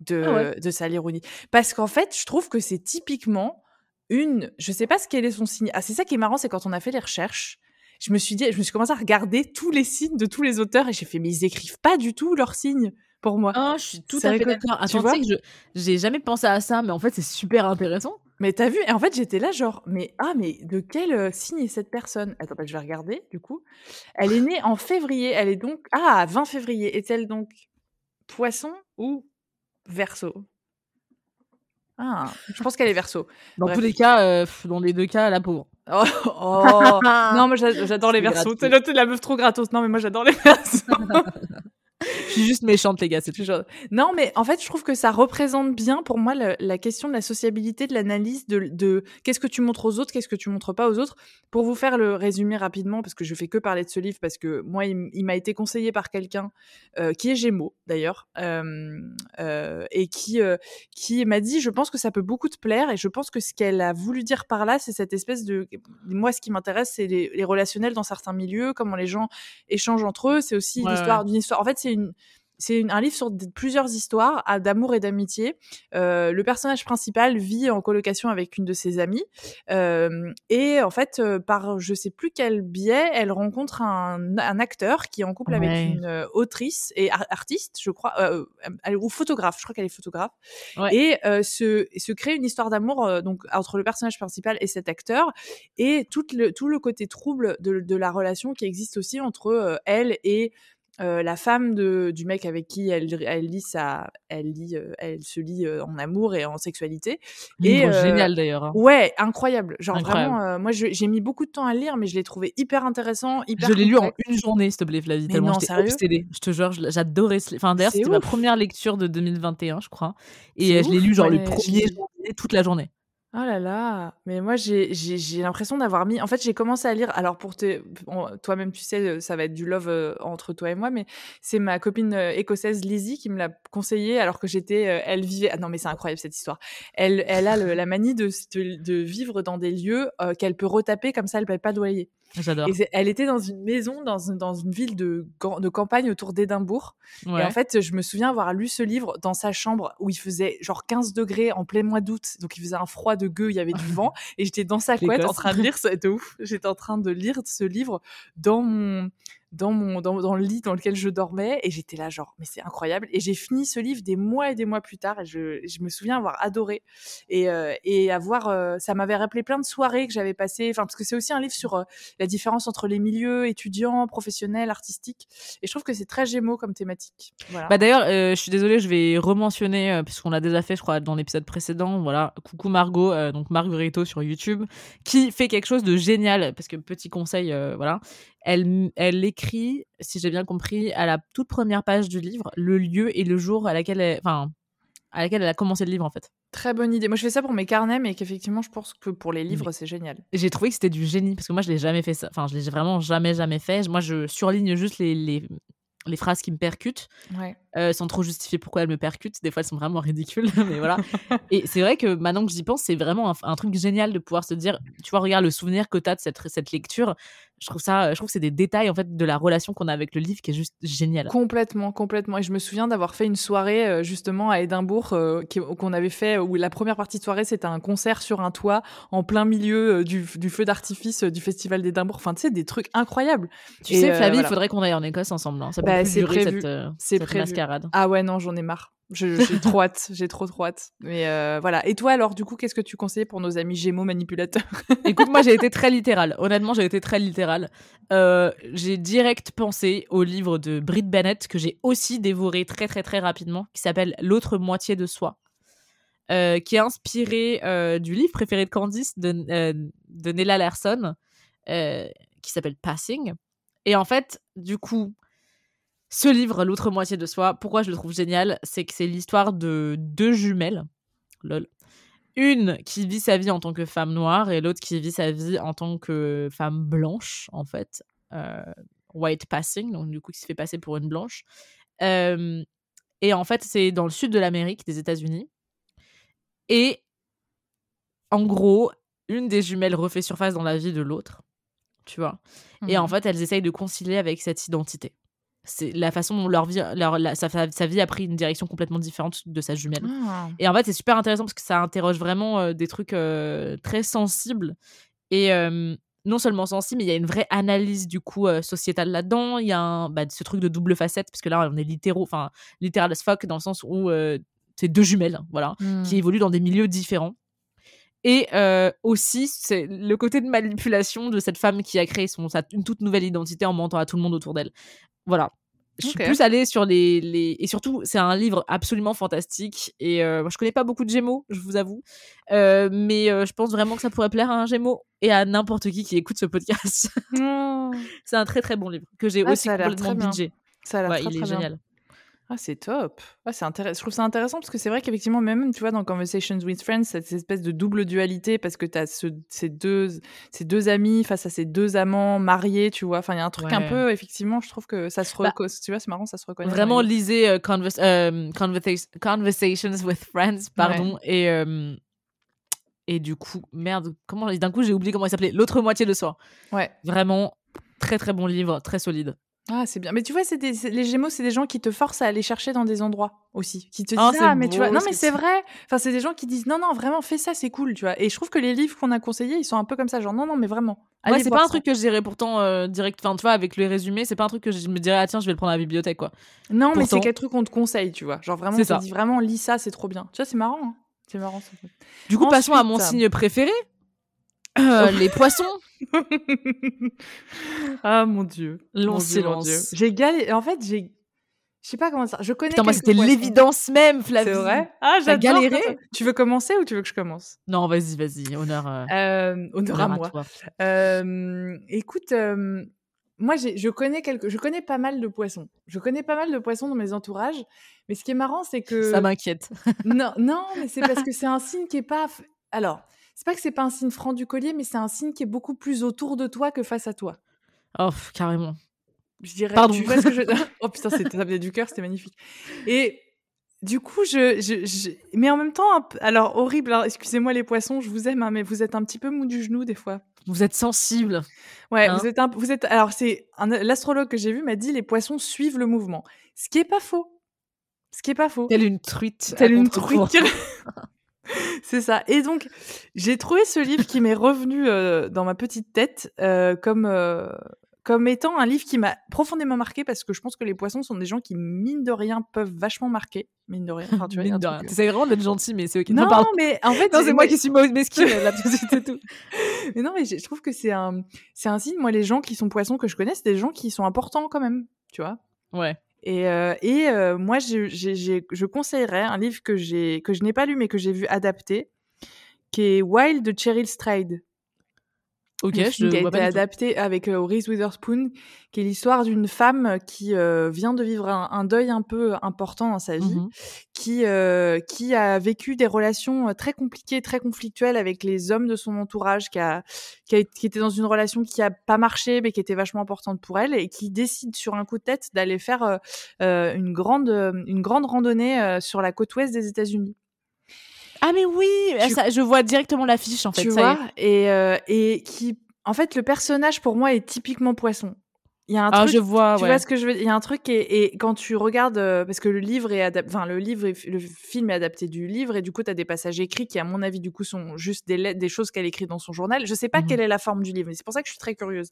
de Ah ouais. de Sally Rooney. Parce qu'en fait, je trouve que c'est typiquement une. Je sais pas ce quel est son signe. Ah, c'est ça qui est marrant, c'est quand on a fait les recherches. Je me suis dit, je me suis commencé à regarder tous les signes de tous les auteurs et j'ai fait, mais ils écrivent pas du tout leurs signes pour moi. Ah, je suis tout C'est à fait d'accord. Attends, vois tu sais que je j'ai jamais pensé à ça, mais en fait, c'est super intéressant. Mais t'as vu Et en fait, j'étais là, genre, mais ah, mais de quel euh, signe est cette personne? Attends, bah, je vais regarder, du coup. Elle est née en février. Elle est donc. Ah, 20 février. Est-elle donc poisson ou verso? Ah, je pense qu'elle est verso. Dans Bref. tous les cas, euh, dans les deux cas, la pauvre. Oh, oh. non, moi j'a- j'adore les C'est versos. t'es la meuf trop gratos. Non, mais moi j'adore les versos. Je suis juste méchante, les gars, c'est. Genre- Non, mais en fait, je trouve que ça représente bien pour moi la question de la sociabilité, de l'analyse, de, de qu'est-ce que tu montres aux autres, qu'est-ce que tu montres pas aux autres. Pour vous faire le résumé rapidement, parce que je fais que parler de ce livre, parce que moi, il, m'a été conseillé par quelqu'un euh, qui est Gémeaux d'ailleurs, euh, euh, et qui qui m'a dit, je pense que ça peut beaucoup te plaire, et je pense que ce qu'elle a voulu dire par là, c'est cette espèce de, moi, ce qui m'intéresse, c'est les, les relationnels dans certains milieux, comment les gens échangent entre eux. C'est aussi Ouais, l'histoire d'une histoire. En fait, c'est une c'est un livre sur plusieurs histoires d'amour et d'amitié. Euh, le personnage principal vit en colocation avec une de ses amies euh, et en fait, euh, par je sais plus quel biais, elle rencontre un, un acteur qui est en couple avec une autrice et artiste, je crois, ou photographe. Je crois qu'elle est photographe ouais. et se, se crée une histoire d'amour donc entre le personnage principal et cet acteur et tout le tout le côté trouble de, de la relation qui existe aussi entre elle et euh, la femme de, du mec avec qui elle, elle lit ça, elle lit, euh, elle se lit euh, en amour et en sexualité. Livre et génial d'ailleurs. Hein. Ouais, incroyable. Genre vraiment, moi j'ai mis beaucoup de temps à le lire, mais je l'ai trouvé hyper intéressant, hyper. Je l'ai lu en une journée, s'il te plaît, Flavie. tellement j'étais obsédée. Je te jure, j'adorais. Enfin d'ailleurs, c'était ma première lecture de 2021, je crois, et je l'ai lu genre le premier journée, toute la journée. Oh là là, mais moi j'ai l'impression d'avoir mis. En fait, j'ai commencé à lire. Alors pour te, toi-même, tu sais, ça va être du love euh, entre toi et moi, mais c'est ma copine euh, écossaise Lizzie qui me l'a conseillé alors que j'étais. Euh, elle vivait. Ah non, mais c'est incroyable cette histoire. Elle, elle a la manie de, de, vivre dans des lieux qu'elle peut retaper comme ça, elle paye pas de loyer. J'adore. Elle était dans une maison, dans une, dans une ville de, de campagne autour d'Édimbourg. Et en fait, je me souviens avoir lu ce livre dans sa chambre où il faisait genre 15 degrés en plein mois d'août. Donc il faisait un froid de gueux, il y avait du vent. Et j'étais dans sa couette en train de lire, c'était ouf. J'étais en train de lire ce livre dans mon, dans mon dans, le lit dans lequel je dormais et j'étais là genre mais c'est incroyable. Et j'ai fini ce livre des mois et des mois plus tard et je, je me souviens avoir adoré. Et, euh, et avoir euh, ça m'avait rappelé plein de soirées que j'avais passées enfin parce que c'est aussi un livre sur euh, la différence entre les milieux étudiants professionnels artistiques. Et je trouve que c'est très gémeaux comme thématique. Voilà. bah d'ailleurs je suis désolée je vais rementionner puisqu'on l'a déjà fait je crois dans l'épisode précédent. Voilà. Coucou Margot donc Marguerito sur YouTube qui fait quelque chose de génial. Parce que petit conseil voilà elle, elle écrit, si j'ai bien compris, à la toute première page du livre, le lieu et le jour à laquelle elle, enfin, à laquelle elle a commencé le livre, en fait. Très bonne idée. Moi, je fais ça pour mes carnets, mais qu'effectivement, je pense que pour les livres, c'est génial. J'ai trouvé que c'était du génie, parce que moi, je l'ai jamais fait ça. Enfin, je l'ai vraiment jamais, jamais fait. Moi, je surligne juste les, les, les phrases qui me percutent, euh, sans trop justifier pourquoi elles me percutent. Des fois, elles sont vraiment ridicules, mais voilà. et c'est vrai que maintenant que j'y pense, c'est vraiment un, un, truc génial de pouvoir se dire, tu vois, regarde le souvenir que tu as de cette, cette lecture je trouve ça je trouve que c'est des détails en fait de la relation qu'on a avec le livre qui est juste génial. Complètement complètement. Et je me souviens d'avoir fait une soirée euh, justement à Édimbourg euh, qu'on avait fait où la première partie de soirée c'était un concert sur un toit en plein milieu euh, du, du, feu d'artifice du festival d'Édimbourg. Enfin tu sais des trucs incroyables. Tu sais Flavie il faudrait qu'on aille en Écosse ensemble hein. ça peut bah, plus durer prévu. cette, cette mascarade. Ah ouais non j'en ai marre j'ai trop hâte, j'ai trop trop hâte. Mais euh, voilà. Et toi alors, du coup, qu'est-ce que tu conseilles pour nos amis Gémeaux manipulateurs? Écoute, moi j'ai été très littérale. Honnêtement, j'ai été très littérale. Euh, j'ai direct pensé au livre de Britt Bennett que j'ai aussi dévoré très très très rapidement, qui s'appelle L'autre moitié de soi. Euh, qui est inspiré du livre préféré de Candice de, de Nella Larson, qui s'appelle Passing. Et en fait, du coup, ce livre, L'autre moitié de soi, pourquoi je le trouve génial C'est que c'est l'histoire de deux jumelles. Lol. Une qui vit sa vie en tant que femme noire et l'autre qui vit sa vie en tant que femme blanche, en fait. Euh, white passing, donc du coup qui se fait passer pour une blanche. Euh, et en fait, c'est dans le sud de l'Amérique, des États-Unis. Et en gros, une des jumelles refait surface dans la vie de l'autre, tu vois. Et en mmh fait, elles essayent de concilier avec cette identité c'est la façon dont leur vie, leur, sa, sa, vie a pris une direction complètement différente de sa jumelle. Ah. Et en fait, c'est super intéressant parce que ça interroge vraiment euh, des trucs euh, très sensibles. Et euh, non seulement sensibles, mais il y a une vraie analyse du coup sociétale là-dedans. Il y a un, bah, ce truc de double facette, parce que là, on est littéraux, enfin, littéral as fuck, dans le sens où c'est deux jumelles, voilà, mmh. qui évoluent dans des milieux différents. Et aussi, c'est le côté de manipulation de cette femme qui a créé son, sa, une toute nouvelle identité en mentant à tout le monde autour d'elle. Voilà. Je suis plus allée sur les, les... Et surtout, c'est un livre absolument fantastique. Et euh, je connais pas beaucoup de Gémeaux, je vous avoue. Euh, mais je pense vraiment que ça pourrait plaire à un Gémeaux et à n'importe qui qui écoute ce podcast. c'est un très très bon livre que j'ai ah, aussi complètement bingé. Ça a l'air il est génial. Ah, c'est top. Ah, c'est intéressant. Je trouve ça intéressant parce que c'est vrai qu'effectivement, même, tu vois, dans Conversations with Friends, cette espèce de double dualité parce que tu as ce, ces, deux, ces deux amis face à ces deux amants mariés, tu vois. Enfin, il y a un truc un peu, effectivement, je trouve que ça se bah reconnaît. tu vois, c'est marrant, ça se reconnaît. Vraiment, lisez euh, euh, Conversations with Friends, pardon. Et, euh, et du coup, merde, comment d'un coup, j'ai oublié comment il s'appelait L'autre moitié de soi. Ouais. Vraiment, très très bon livre, très solide. Ah, c'est bien. Mais tu vois, c'est des- c'est- les Gémeaux, c'est des gens qui te forcent à aller chercher dans des endroits aussi. Qui te disent, Oh, ah, c'est mais tu vois. Non, mais c'est vrai. Enfin, c'est des gens qui disent, non, non, vraiment, fais ça, c'est cool, tu vois. Et je trouve que les livres qu'on a conseillés, ils sont un peu comme ça. Genre, non, non, mais vraiment. Ouais, allez c'est voir pas un truc que je dirais pourtant euh, direct. Enfin, tu vois, avec les résumés, c'est pas un truc que je me dirais, ah tiens, je vais le prendre à la bibliothèque, quoi. Non, mais c'est quel truc qu'on te conseille, tu vois. Genre, vraiment, C'est on te dit, vraiment, lis ça, c'est trop bien. Tu vois, c'est marrant. hein. C'est marrant, ça. Du coup, passons à mon signe préféré. Euh, les poissons. ah, mon Dieu. Long Mon silence. Dieu. J'ai galéré. En fait, j'ai. Je sais pas comment ça. Je connais. Putain, moi, c'était l'évidence même, Flavie. C'est vrai? Ah, j'adore. galéré? Tu veux commencer ou tu veux que je commence? Non, vas-y, vas-y. Honneur, euh, euh, Honneur à honneur à moi. toi. Euh, écoute, moi, j'ai- je connais quelques, je connais pas mal de poissons. Je connais pas mal de poissons dans mes entourages. Mais ce qui est marrant, c'est que Ça m'inquiète. non, non, mais c'est parce que c'est un signe qui est pas. Alors, c'est pas que c'est pas un signe franc du collier, mais c'est un signe qui est beaucoup plus autour de toi que face à toi. Oh, carrément. Je dirais. Pardon. Tu vois ce que je... Oh putain, c'était ça venait du cœur, c'était magnifique. Et du coup, je, je, je- mais en même temps, alors horrible. hein, Excusez-moi les poissons, je vous aime, hein, mais vous êtes un petit peu mou du genou des fois. Vous êtes sensible. Ouais, Hein vous êtes un, vous êtes. Alors c'est un- l'astrologue que j'ai vu m'a dit les poissons suivent le mouvement, ce qui est pas faux. Ce qui est pas faux. Telle une truite. Telle une truite. C'est ça. Et donc, j'ai trouvé ce livre qui m'est revenu euh, dans ma petite tête euh, comme, euh, comme étant un livre qui m'a profondément marqué parce que je pense que les poissons sont des gens qui, mine de rien, peuvent vachement marquer. Mine de rien. Enfin, tu Mine de rien. T'essayes vraiment d'être gentil, mais c'est ok. Non, pardon. mais en fait, Non, c'est moi qui suis mauvaise mesquine, là, et tout. mais non, mais je trouve que c'est un, c'est un signe. Moi, les gens qui sont poissons que je connais, c'est des gens qui sont importants quand même, tu vois. Ouais. Et, euh, et euh, moi, je conseillerais un livre que, que je n'ai pas lu mais que j'ai vu adapté, qui est Wild de Cheryl Strayed. Ok, Le je qui a été adapté avec euh, Reese Witherspoon, qui est l'histoire d'une femme qui euh, vient de vivre un, un deuil un peu important dans sa vie, Mhm. qui, euh, qui a vécu des relations euh, très compliquées, très conflictuelles avec les hommes de son entourage, qui, a, qui, a- qui était dans une relation qui a pas marché, mais qui était vachement importante pour elle, et qui décide sur un coup de tête d'aller faire euh, euh, une, grande, euh, une grande randonnée euh, sur la côte ouest des États-Unis. Ah, mais oui, Tu- ça, je vois directement l'affiche, en fait. tu ça et, euh, et qui en fait le personnage pour moi est typiquement poisson il y a un Ah, truc je vois, tu ouais. vois ce que je veux il y a un truc et, et quand tu regardes euh, parce que le livre est adapté enfin le livre est- le film est adapté du livre et du coup tu as des passages écrits qui à mon avis du coup sont juste des choses qu'elle écrit dans son journal je sais pas Mhm. quelle est la forme du livre mais c'est pour ça que je suis très curieuse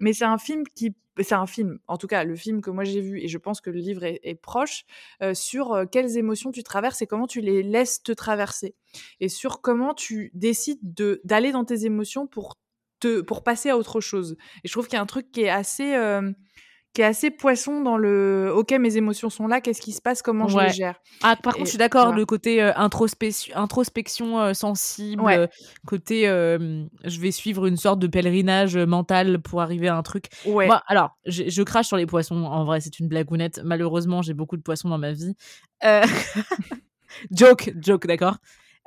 mais c'est un film qui c'est un film en tout cas le film que moi j'ai vu et je pense que le livre est, est proche euh, sur euh, quelles émotions tu traverses et comment tu les laisses te traverser et sur comment tu décides de d'aller dans tes émotions pour te pour passer à autre chose. Et je trouve qu'il y a un truc qui est assez euh, qui est assez poisson dans le OK mes émotions sont là, qu'est-ce qui se passe, comment je les gère. Ah, par Et- contre, je suis d'accord, voilà. le côté euh, introspection, introspection euh, sensible, Ouais. côté je vais suivre une sorte de pèlerinage mental pour arriver à un truc. Ouais. Moi, alors, je, crache sur les poissons. En vrai, c'est une blagounette. Malheureusement, j'ai beaucoup de poissons dans ma vie. Joke, joke, d'accord.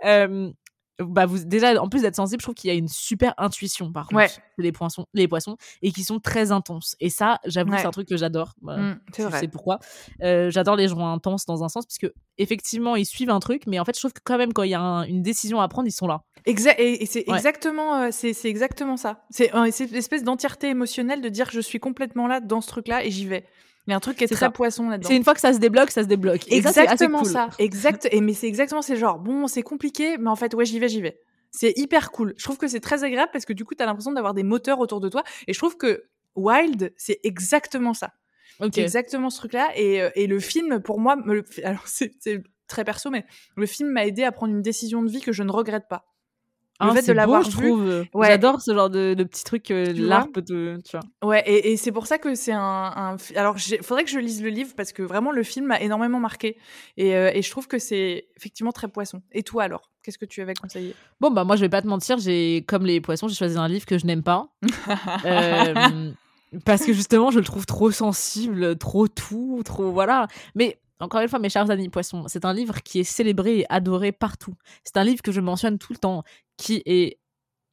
Euh, bah vous déjà en plus d'être sensible, je trouve qu'il y a une super intuition par contre Ouais. les poissons, les poissons et qui sont très intenses. Et ça, j'avoue, Ouais. c'est un truc que j'adore. Bah, Mm, c'est je vrai. sais pourquoi. Euh, j'adore les gens intenses dans un sens parce que effectivement ils suivent un truc, mais en fait je trouve que quand même quand il y a un- une décision à prendre, ils sont là. Exa- et, et c'est Ouais. exactement euh, c'est exactement ça. C'est euh, c'est une espèce d'entièreté émotionnelle de dire je suis complètement là dans ce truc là et j'y vais. Il y a un truc qui est, très ça. poisson là-dedans. C'est une fois que ça se débloque, ça se débloque. Et ça, exactement cool. ça. Exact. Et mais c'est exactement c'est genre bon c'est compliqué mais en fait ouais j'y vais j'y vais. C'est hyper cool. Je trouve que c'est très agréable parce que du coup tu as l'impression d'avoir des moteurs autour de toi et je trouve que Wild c'est exactement ça. Ok. C'est exactement ce truc là et, euh, et le film pour moi me alors c'est très perso mais le film m'a aidé à prendre une décision de vie que je ne regrette pas. Le Ah, fait de l'avoir je vu, trouve. ouais. J'adore ce genre de, de petits trucs que Tu l'art vois? peut te. Tu vois. Ouais, et, et c'est pour ça que c'est un, Alors, il faudrait que je lise le livre parce que vraiment le film m'a énormément marqué et, euh, et je trouve que c'est effectivement très poisson. Et toi alors, qu'est-ce que tu avais conseillé? Bon, bah, moi, je vais pas te mentir, j'ai, comme les poissons, j'ai choisi un livre que je n'aime pas. Euh, parce que justement, je le trouve trop sensible, trop tout, trop. Voilà. Mais. Encore une fois, mes chers amis poissons, c'est un livre qui est célébré et adoré partout. C'est un livre que je mentionne tout le temps, qui est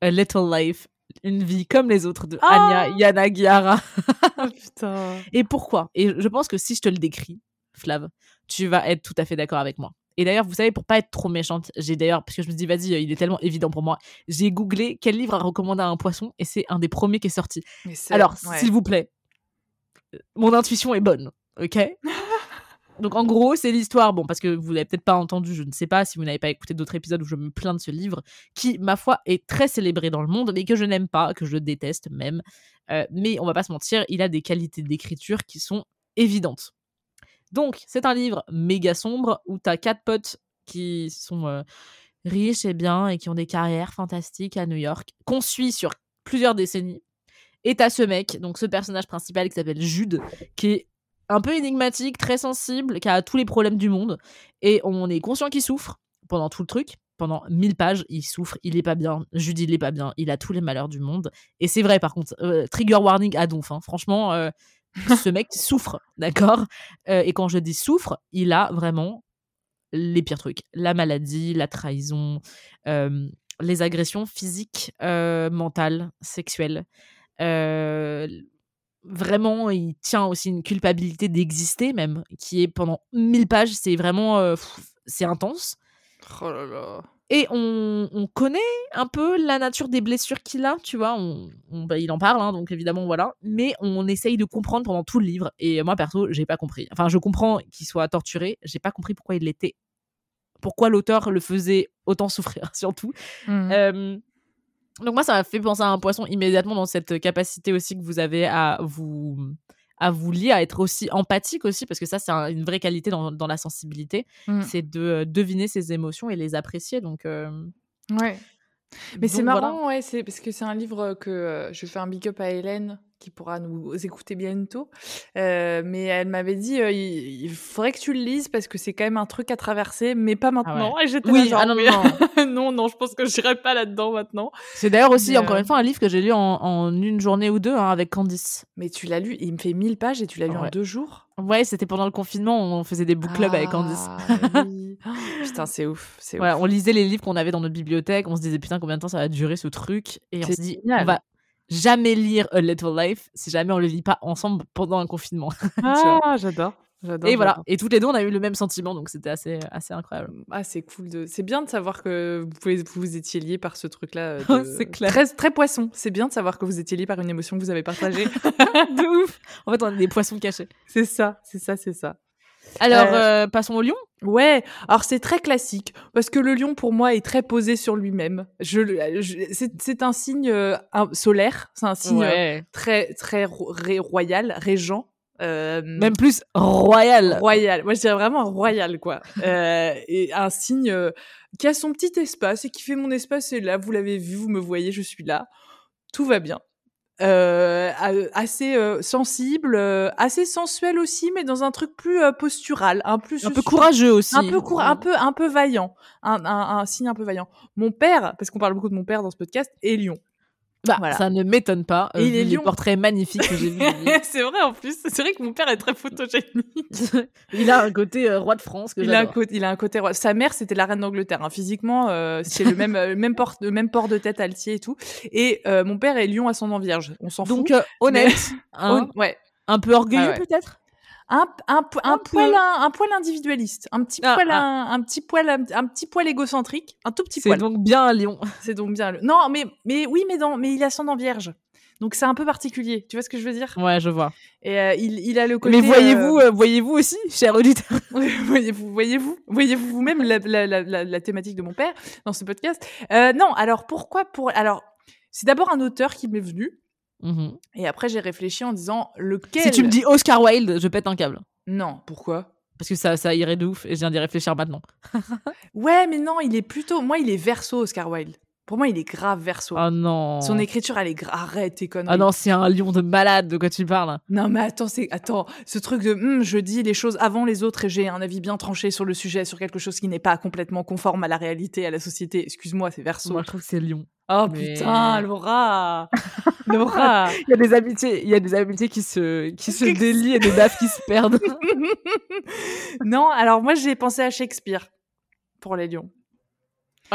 A Little Life, une vie comme les autres de Ah Anya Yanagiara. Oh putain. Et pourquoi? Et je pense que si je te le décris, Flav, tu vas être tout à fait d'accord avec moi. Et d'ailleurs, vous savez, pour pas être trop méchante, j'ai d'ailleurs, parce que je me dis, vas-y, il est tellement évident pour moi, j'ai googlé quel livre a recommandé à un poisson et c'est un des premiers qui est sorti. Alors, ouais. s'il vous plaît, mon intuition est bonne, ok? Donc en gros, c'est l'histoire, bon, parce que vous l'avez peut-être pas entendu, je ne sais pas si vous n'avez pas écouté d'autres épisodes où je me plains de ce livre, qui, ma foi, est très célébré dans le monde, mais que je n'aime pas, que je déteste même. Euh, mais on va pas se mentir, il a des qualités d'écriture qui sont évidentes. Donc, c'est un livre méga sombre où tu as quatre potes qui sont euh, riches et bien et qui ont des carrières fantastiques à New York, qu'on suit sur plusieurs décennies. Et t'as ce mec, donc ce personnage principal qui s'appelle Jude, qui est un peu énigmatique, très sensible, qui a tous les problèmes du monde. Et on est conscient qu'il souffre pendant tout le truc. Pendant mille pages, il souffre, il est pas bien. Jude, il est pas bien, il a tous les malheurs du monde. Et c'est vrai, par contre, euh, trigger warning à donf. Hein. Franchement, euh, ce mec souffre, d'accord? Euh, Et quand je dis souffre, il a vraiment les pires trucs. La maladie, la trahison, les agressions physiques, mentales, sexuelles vraiment, il tient aussi une culpabilité d'exister même, qui est pendant mille pages, c'est vraiment, euh, c'est intense. Oh là là. Et on, connaît un peu la nature des blessures qu'il a, tu vois. On, bah, il en parle, hein, donc évidemment, voilà. Mais on essaye de comprendre pendant tout le livre. Et moi, perso, j'ai pas compris. Enfin, je comprends qu'il soit torturé. J'ai pas compris pourquoi il l'était. Pourquoi l'auteur le faisait autant souffrir, surtout. Mmh. Donc moi, ça m'a fait penser à un poisson immédiatement dans cette capacité aussi que vous avez à vous à vous lier, à être aussi empathique aussi, parce que ça, c'est une vraie qualité dans, dans la sensibilité, mmh. c'est de euh, deviner ses émotions et les apprécier. Donc, euh, ouais. Mais c'est marrant, ouais, c'est parce que c'est un livre que euh, je fais un big up à Hélène qui pourra nous écouter bientôt. Euh, mais elle m'avait dit euh, il, faudrait que tu le lises parce que c'est quand même un truc à traverser, mais pas ah maintenant. Et j'étais oui, ah non, non. non, non, je pense que je n'irai pas là-dedans maintenant. C'est d'ailleurs aussi, encore une fois, un livre que j'ai lu en, une journée ou deux hein, avec Candice. Mais tu l'as lu, il me fait 1000 pages et tu l'as lu en deux jours? Ouais, c'était pendant le confinement, on faisait des book clubs avec Candice. Ah putain, c'est ouf. Voilà, on lisait les livres qu'on avait dans notre bibliothèque, on se disait putain, combien de temps ça va durer ce truc? Et on se dit, on va jamais lire A Little Life si jamais on le lit pas ensemble pendant un confinement. ah, j'adore. Et voilà. Et toutes les deux, on a eu le même sentiment, donc c'était assez, assez incroyable. Ah, c'est cool. De... C'est bien de savoir que vous, pouvez, vous étiez liés par ce truc-là. c'est clair. Très, très poisson. C'est bien de savoir que vous étiez liés par une émotion que vous avez partagée. de ouf. En fait, on est des poissons cachés. C'est ça, c'est ça, c'est ça. Alors, euh, passons au lion? Ouais, alors c'est très classique parce que le lion pour moi est très posé sur lui-même. Je, c'est un signe euh, solaire, c'est un signe euh, très très royal, régent. Même plus royal. Royal. Moi je dirais vraiment royal quoi. et un signe qui a son petit espace et qui fait mon espace est là. Vous l'avez vu, vous me voyez, je suis là. Tout va bien euh, assez euh, sensible, euh, assez sensuel aussi, mais dans un truc plus euh, postural, un plus un peu courageux aussi, un peu un peu un peu vaillant, un, un, un signe un peu vaillant. Mon père, parce qu'on parle beaucoup de mon père dans ce podcast, est lion. Bah, ça ne m'étonne pas. Euh, il est les portraits magnifiques que j'ai vus. c'est vrai en plus. C'est vrai que mon père est très photogénique. il a un côté euh, roi de France. Que il, a un côté, il a un côté roi. Sa mère, c'était la reine d'Angleterre. Hein. Physiquement, euh, c'est le même, même, port, le même port de tête altier et tout. Et mon père est lion ascendant vierge. On s'en fout. Donc, honnête. Hein, ouais. Un peu orgueilleux peut-être? Un, un, un, poil, un, poil individualiste, un petit ah, poil, ah. Un, petit poil, un, petit poil égocentrique, un tout petit poil. C'est donc bien un lion. C'est donc bien. Non, mais, mais oui, mais dans, mais il a en vierge. Donc c'est un peu particulier. Tu vois ce que je veux dire? Ouais, je vois. Et euh, il, il, a le côté. Mais voyez-vous, euh, euh, voyez-vous aussi, cher auditeur. voyez-vous, voyez-vous, voyez-vous vous-même la, la, la, la, thématique de mon père dans ce podcast? non, alors pourquoi pour Alors c'est d'abord un auteur qui m'est venu Mmh et après, j'ai réfléchi en disant lequel. Si tu me dis Oscar Wilde, je pète un câble. Non, pourquoi? Parce que ça, ça irait de ouf et je viens d'y réfléchir maintenant. ouais, mais non, il est plutôt. Moi, il est verso, Oscar Wilde. Pour moi, il est grave verso. Oh non. Son écriture, elle est grave. Arrête tes conneries. Ah non, c'est un lion de malade, de quoi tu parles? Non, mais attends, c'est attends, ce truc de hum, je dis les choses avant les autres et j'ai un avis bien tranché sur le sujet, sur quelque chose qui n'est pas complètement conforme à la réalité, à la société. Excuse-moi, c'est verso. Moi, je trouve que c'est lion. Oh putain, Laura Laura Il y a des amitiés, il y a des amitiés qui se, qui se délient et des dates qui se perdent. non, alors moi j'ai pensé à Shakespeare pour les lions.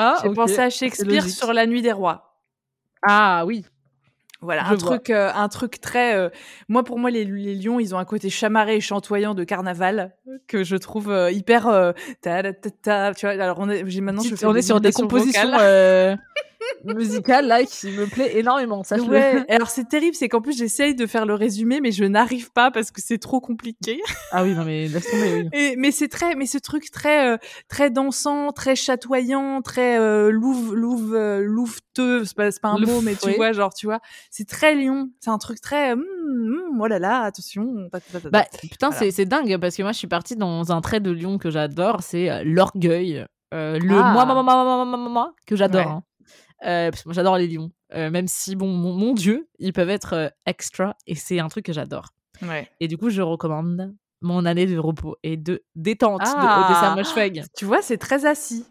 Ah, J'ai pensé à Shakespeare sur La Nuit des Rois. Ah oui. Voilà, un truc, euh, un truc très. Euh, moi, pour moi, les, les, lions, ils ont un côté chamarré et chantoyant de carnaval que je trouve euh, hyper. Ta, ta, ta, tu vois, alors on est, maintenant, je on est sur des compositions musical là qui me plaît énormément. Ça, ouais. Alors c'est terrible, c'est qu'en plus j'essaye de faire le résumé, mais je n'arrive pas parce que c'est trop compliqué. Ah oui, non mais laisse tomber. Oui. Et, mais c'est très, mais ce truc très, euh, très dansant, très chatoyant, très euh, louve, louve, euh, louveteux. C'est pas, pas un mot, mais tu vois, genre, tu vois, c'est très lion. C'est un truc très, hum, hum, oh là là, attention. Bah putain, c'est c'est dingue parce que moi je suis partie dans un trait de lion que j'adore, c'est euh, l'orgueil. Euh, le moi, moi, moi, moi, moi, moi, moi, que j'adore. Hein. Euh, parce que moi, j'adore les lions. Euh, même si, bon, mon, Dieu, ils peuvent être euh, extra et c'est un truc que j'adore. Ouais. Et du coup, je recommande mon année de repos et de détente ah, de Odessa Moshfegh. Tu vois, c'est très assis.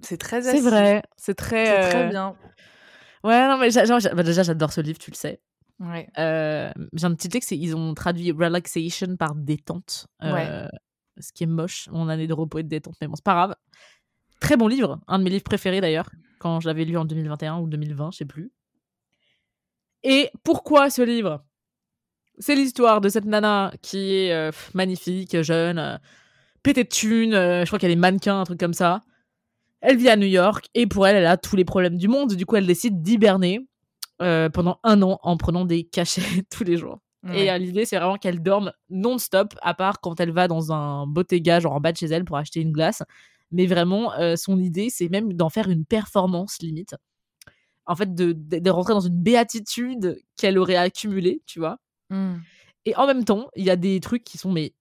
C'est très assis. C'est vrai. C'est très, C'est très bien. Ouais, non, mais bah, déjà, j'adore ce livre, tu le sais. Ouais. J'ai un petit texte, ils ont traduit relaxation par détente. Ouais. Ce qui est moche, mon année de repos et de détente, mais bon, c'est pas grave. Très bon livre, un de mes livres préférés d'ailleurs quand je l'avais lu en 2021 ou 2020, je sais plus. Et pourquoi ce livre? C'est l'histoire de cette nana qui est euh, magnifique, jeune, euh, pétée de thunes, euh, je crois qu'elle est mannequin, un truc comme ça. Elle vit à New York et pour elle, elle a tous les problèmes du monde. Du coup, elle décide d'hiberner pendant un an en prenant des cachets tous les jours. Et l'idée, c'est vraiment qu'elle dorme non-stop, à part quand elle va dans un bottega, genre en bas de chez elle, pour acheter une glace mais vraiment, euh, son idée, c'est même d'en faire une performance limite. En fait, de, de, rentrer dans une béatitude qu'elle aurait accumulée, tu vois. Mmh. Et en même temps, il y a des trucs qui sont mais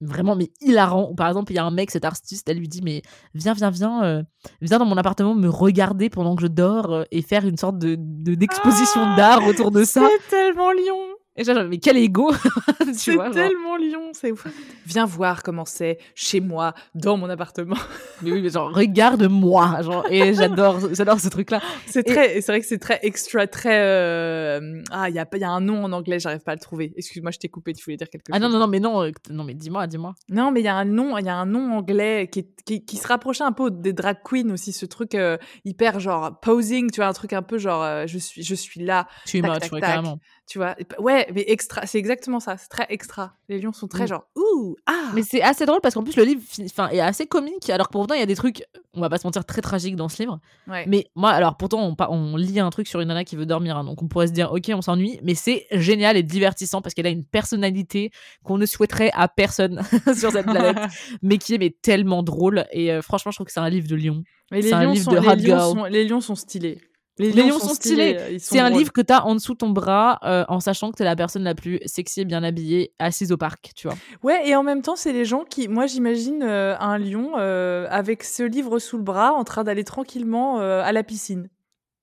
vraiment mais hilarants. Par exemple, il y a un mec, cet artiste, elle lui dit mais viens, viens, viens, euh, viens dans mon appartement me regarder pendant que je dors euh, et faire une sorte de d'exposition ah, d'art autour de ça. C'est tellement lion. Et genre, mais quel ego C'est tellement lion, c'est ouf. Viens voir comment c'est chez moi, dans mon appartement. mais oui, mais genre, regarde-moi. Genre, et j'adore, j'adore ce truc-là. C'est très, c'est vrai que c'est très extra, très. Euh... Ah, il y a, y a un nom en anglais, j'arrive pas à le trouver. Excuse-moi, je t'ai coupé, tu voulais dire quelque chose. Ah non, non, non, mais non, euh, non, mais dis-moi, dis-moi. Non, mais il y a un nom, il y a un nom anglais qui, qui, qui, se rapprochait un peu des drag queens aussi, ce truc euh, hyper genre posing, tu vois, un truc un peu genre je suis, je suis là. Tu es moche, carrément. Tu vois, ouais, mais extra, c'est exactement ça, c'est très extra. Les lions sont très mm. genre ouh ah. Mais c'est assez drôle parce qu'en plus le livre, enfin, est assez comique, alors que pourtant il y a des trucs, on va pas se mentir, très tragiques dans ce livre. Mais moi, alors pourtant on, on lit un truc sur une nana qui veut dormir, hein, donc on pourrait se dire ok, on s'ennuie, mais c'est génial et divertissant parce qu'elle a une personnalité qu'on ne souhaiterait à personne sur cette planète, mais qui est mais tellement drôle. Et euh, franchement, je trouve que c'est un livre de lion. Mais les lions, sont, les, lions sont, les lions sont stylés. Les, lions, sont stylés. Euh, c'est un livre que t'as en dessous ton bras euh, en sachant que t'es la personne la plus sexy et bien habillée assise au parc, tu vois. Ouais, et en même temps, c'est les gens qui. Moi, j'imagine euh, un lion avec ce livre sous le bras en train d'aller tranquillement à la piscine.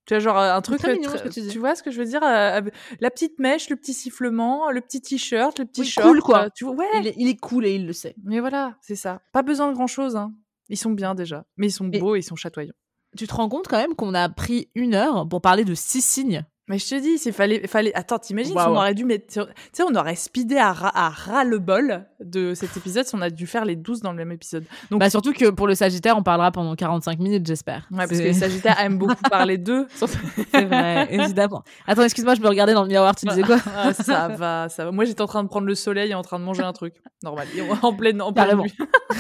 Tu vois, genre un truc. Très mignon, ce que tu, tu, vois ce que je veux dire La petite mèche, le petit sifflement, le petit t-shirt, le petit oui, short. cool, quoi. tu vois, ouais. Il est, il est, cool et il le sait. Mais voilà, c'est ça. Pas besoin de grand chose, hein. Ils sont bien déjà. Mais ils sont beaux et ils sont chatoyants tu te rends compte quand même qu'on a pris une heure pour parler de six signes mais je te dis, c'est fallait, fallait. Attends, t'imagines si on aurait dû mettre. Tu sais, on aurait speedé à, à ras le bol de cet épisode si on a dû faire les 12 dans le même épisode. Donc, bah, surtout que pour le Sagittaire, on parlera pendant 45 minutes, j'espère. Ouais, parce que les Sagittaires aiment beaucoup parler d'eux. c'est vrai, évidemment. Attends, excuse-moi, je me regardais dans le miroir, tu disais quoi ah, Ça va, ça va. Moi, j'étais en train de prendre le soleil et en train de manger un truc. Normal. En pleine, en pleine nuit.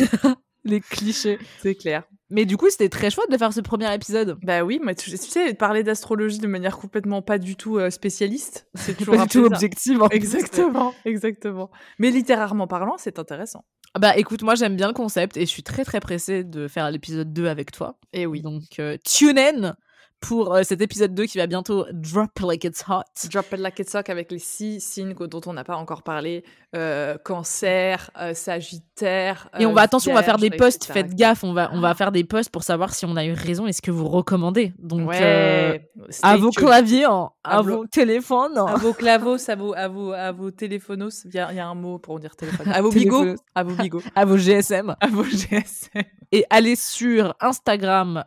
les clichés. C'est clair. Mais du coup, c'était très chouette de faire ce premier épisode. Bah oui, mais tu, sais, parler d'astrologie de manière complètement pas du tout euh, spécialiste, c'est toujours pas du tout objectif. Exactement, exactement. Mais littérairement parlant, c'est intéressant. Bah écoute, moi j'aime bien le concept et je suis très très pressée de faire l'épisode 2 avec toi. Et oui. Donc, euh, tune in pour euh, cet épisode 2 qui va bientôt drop like it's hot. Drop like it's hot avec les six signes dont on n'a pas encore parlé. Euh, cancer, euh, sagittaire. et on va, attention, on va faire des posts, faites gaffe, on va, on va faire des posts pour savoir si on a eu raison et ce que vous recommandez. Donc, à vos claviers, à, vos téléphones. À vos clavos, à vos, à vos, à vos téléphonos. Il y, a un mot pour dire téléphone. À vos bigots. à vos bigots. à vos GSM. À vos GSM. Et allez sur Instagram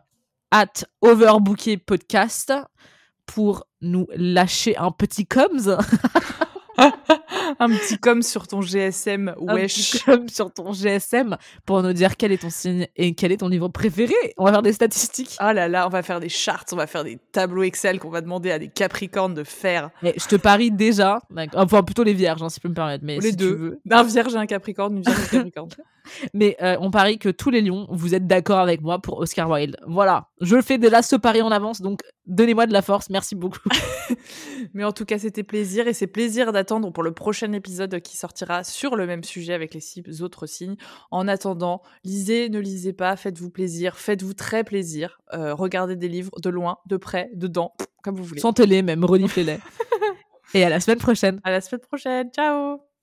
at Overbooké Podcast pour nous lâcher un petit coms. un petit com sur ton GSM, wesh. Un petit com sur ton GSM pour nous dire quel est ton signe et quel est ton livre préféré. On va faire des statistiques. Oh là là, on va faire des charts, on va faire des tableaux Excel qu'on va demander à des Capricornes de faire. Mais je te parie déjà, enfin plutôt les vierges, hein, si je peux me permettre. Mais les deux. Un vierge et un Capricorne, une vierge et un Capricorne. mais euh, on parie que tous les lions, vous êtes d'accord avec moi pour Oscar Wilde. Voilà, je fais déjà ce pari en avance, donc donnez-moi de la force, merci beaucoup. mais en tout cas, c'était plaisir et c'est plaisir d'attendre pour le prochain épisode qui sortira sur le même sujet avec les six autres signes. En attendant, lisez, ne lisez pas, faites-vous plaisir, faites-vous très plaisir, euh, regardez des livres de loin, de près, dedans, comme vous voulez. Sentez-les même, reniflez-les. et à la semaine prochaine. À la semaine prochaine, ciao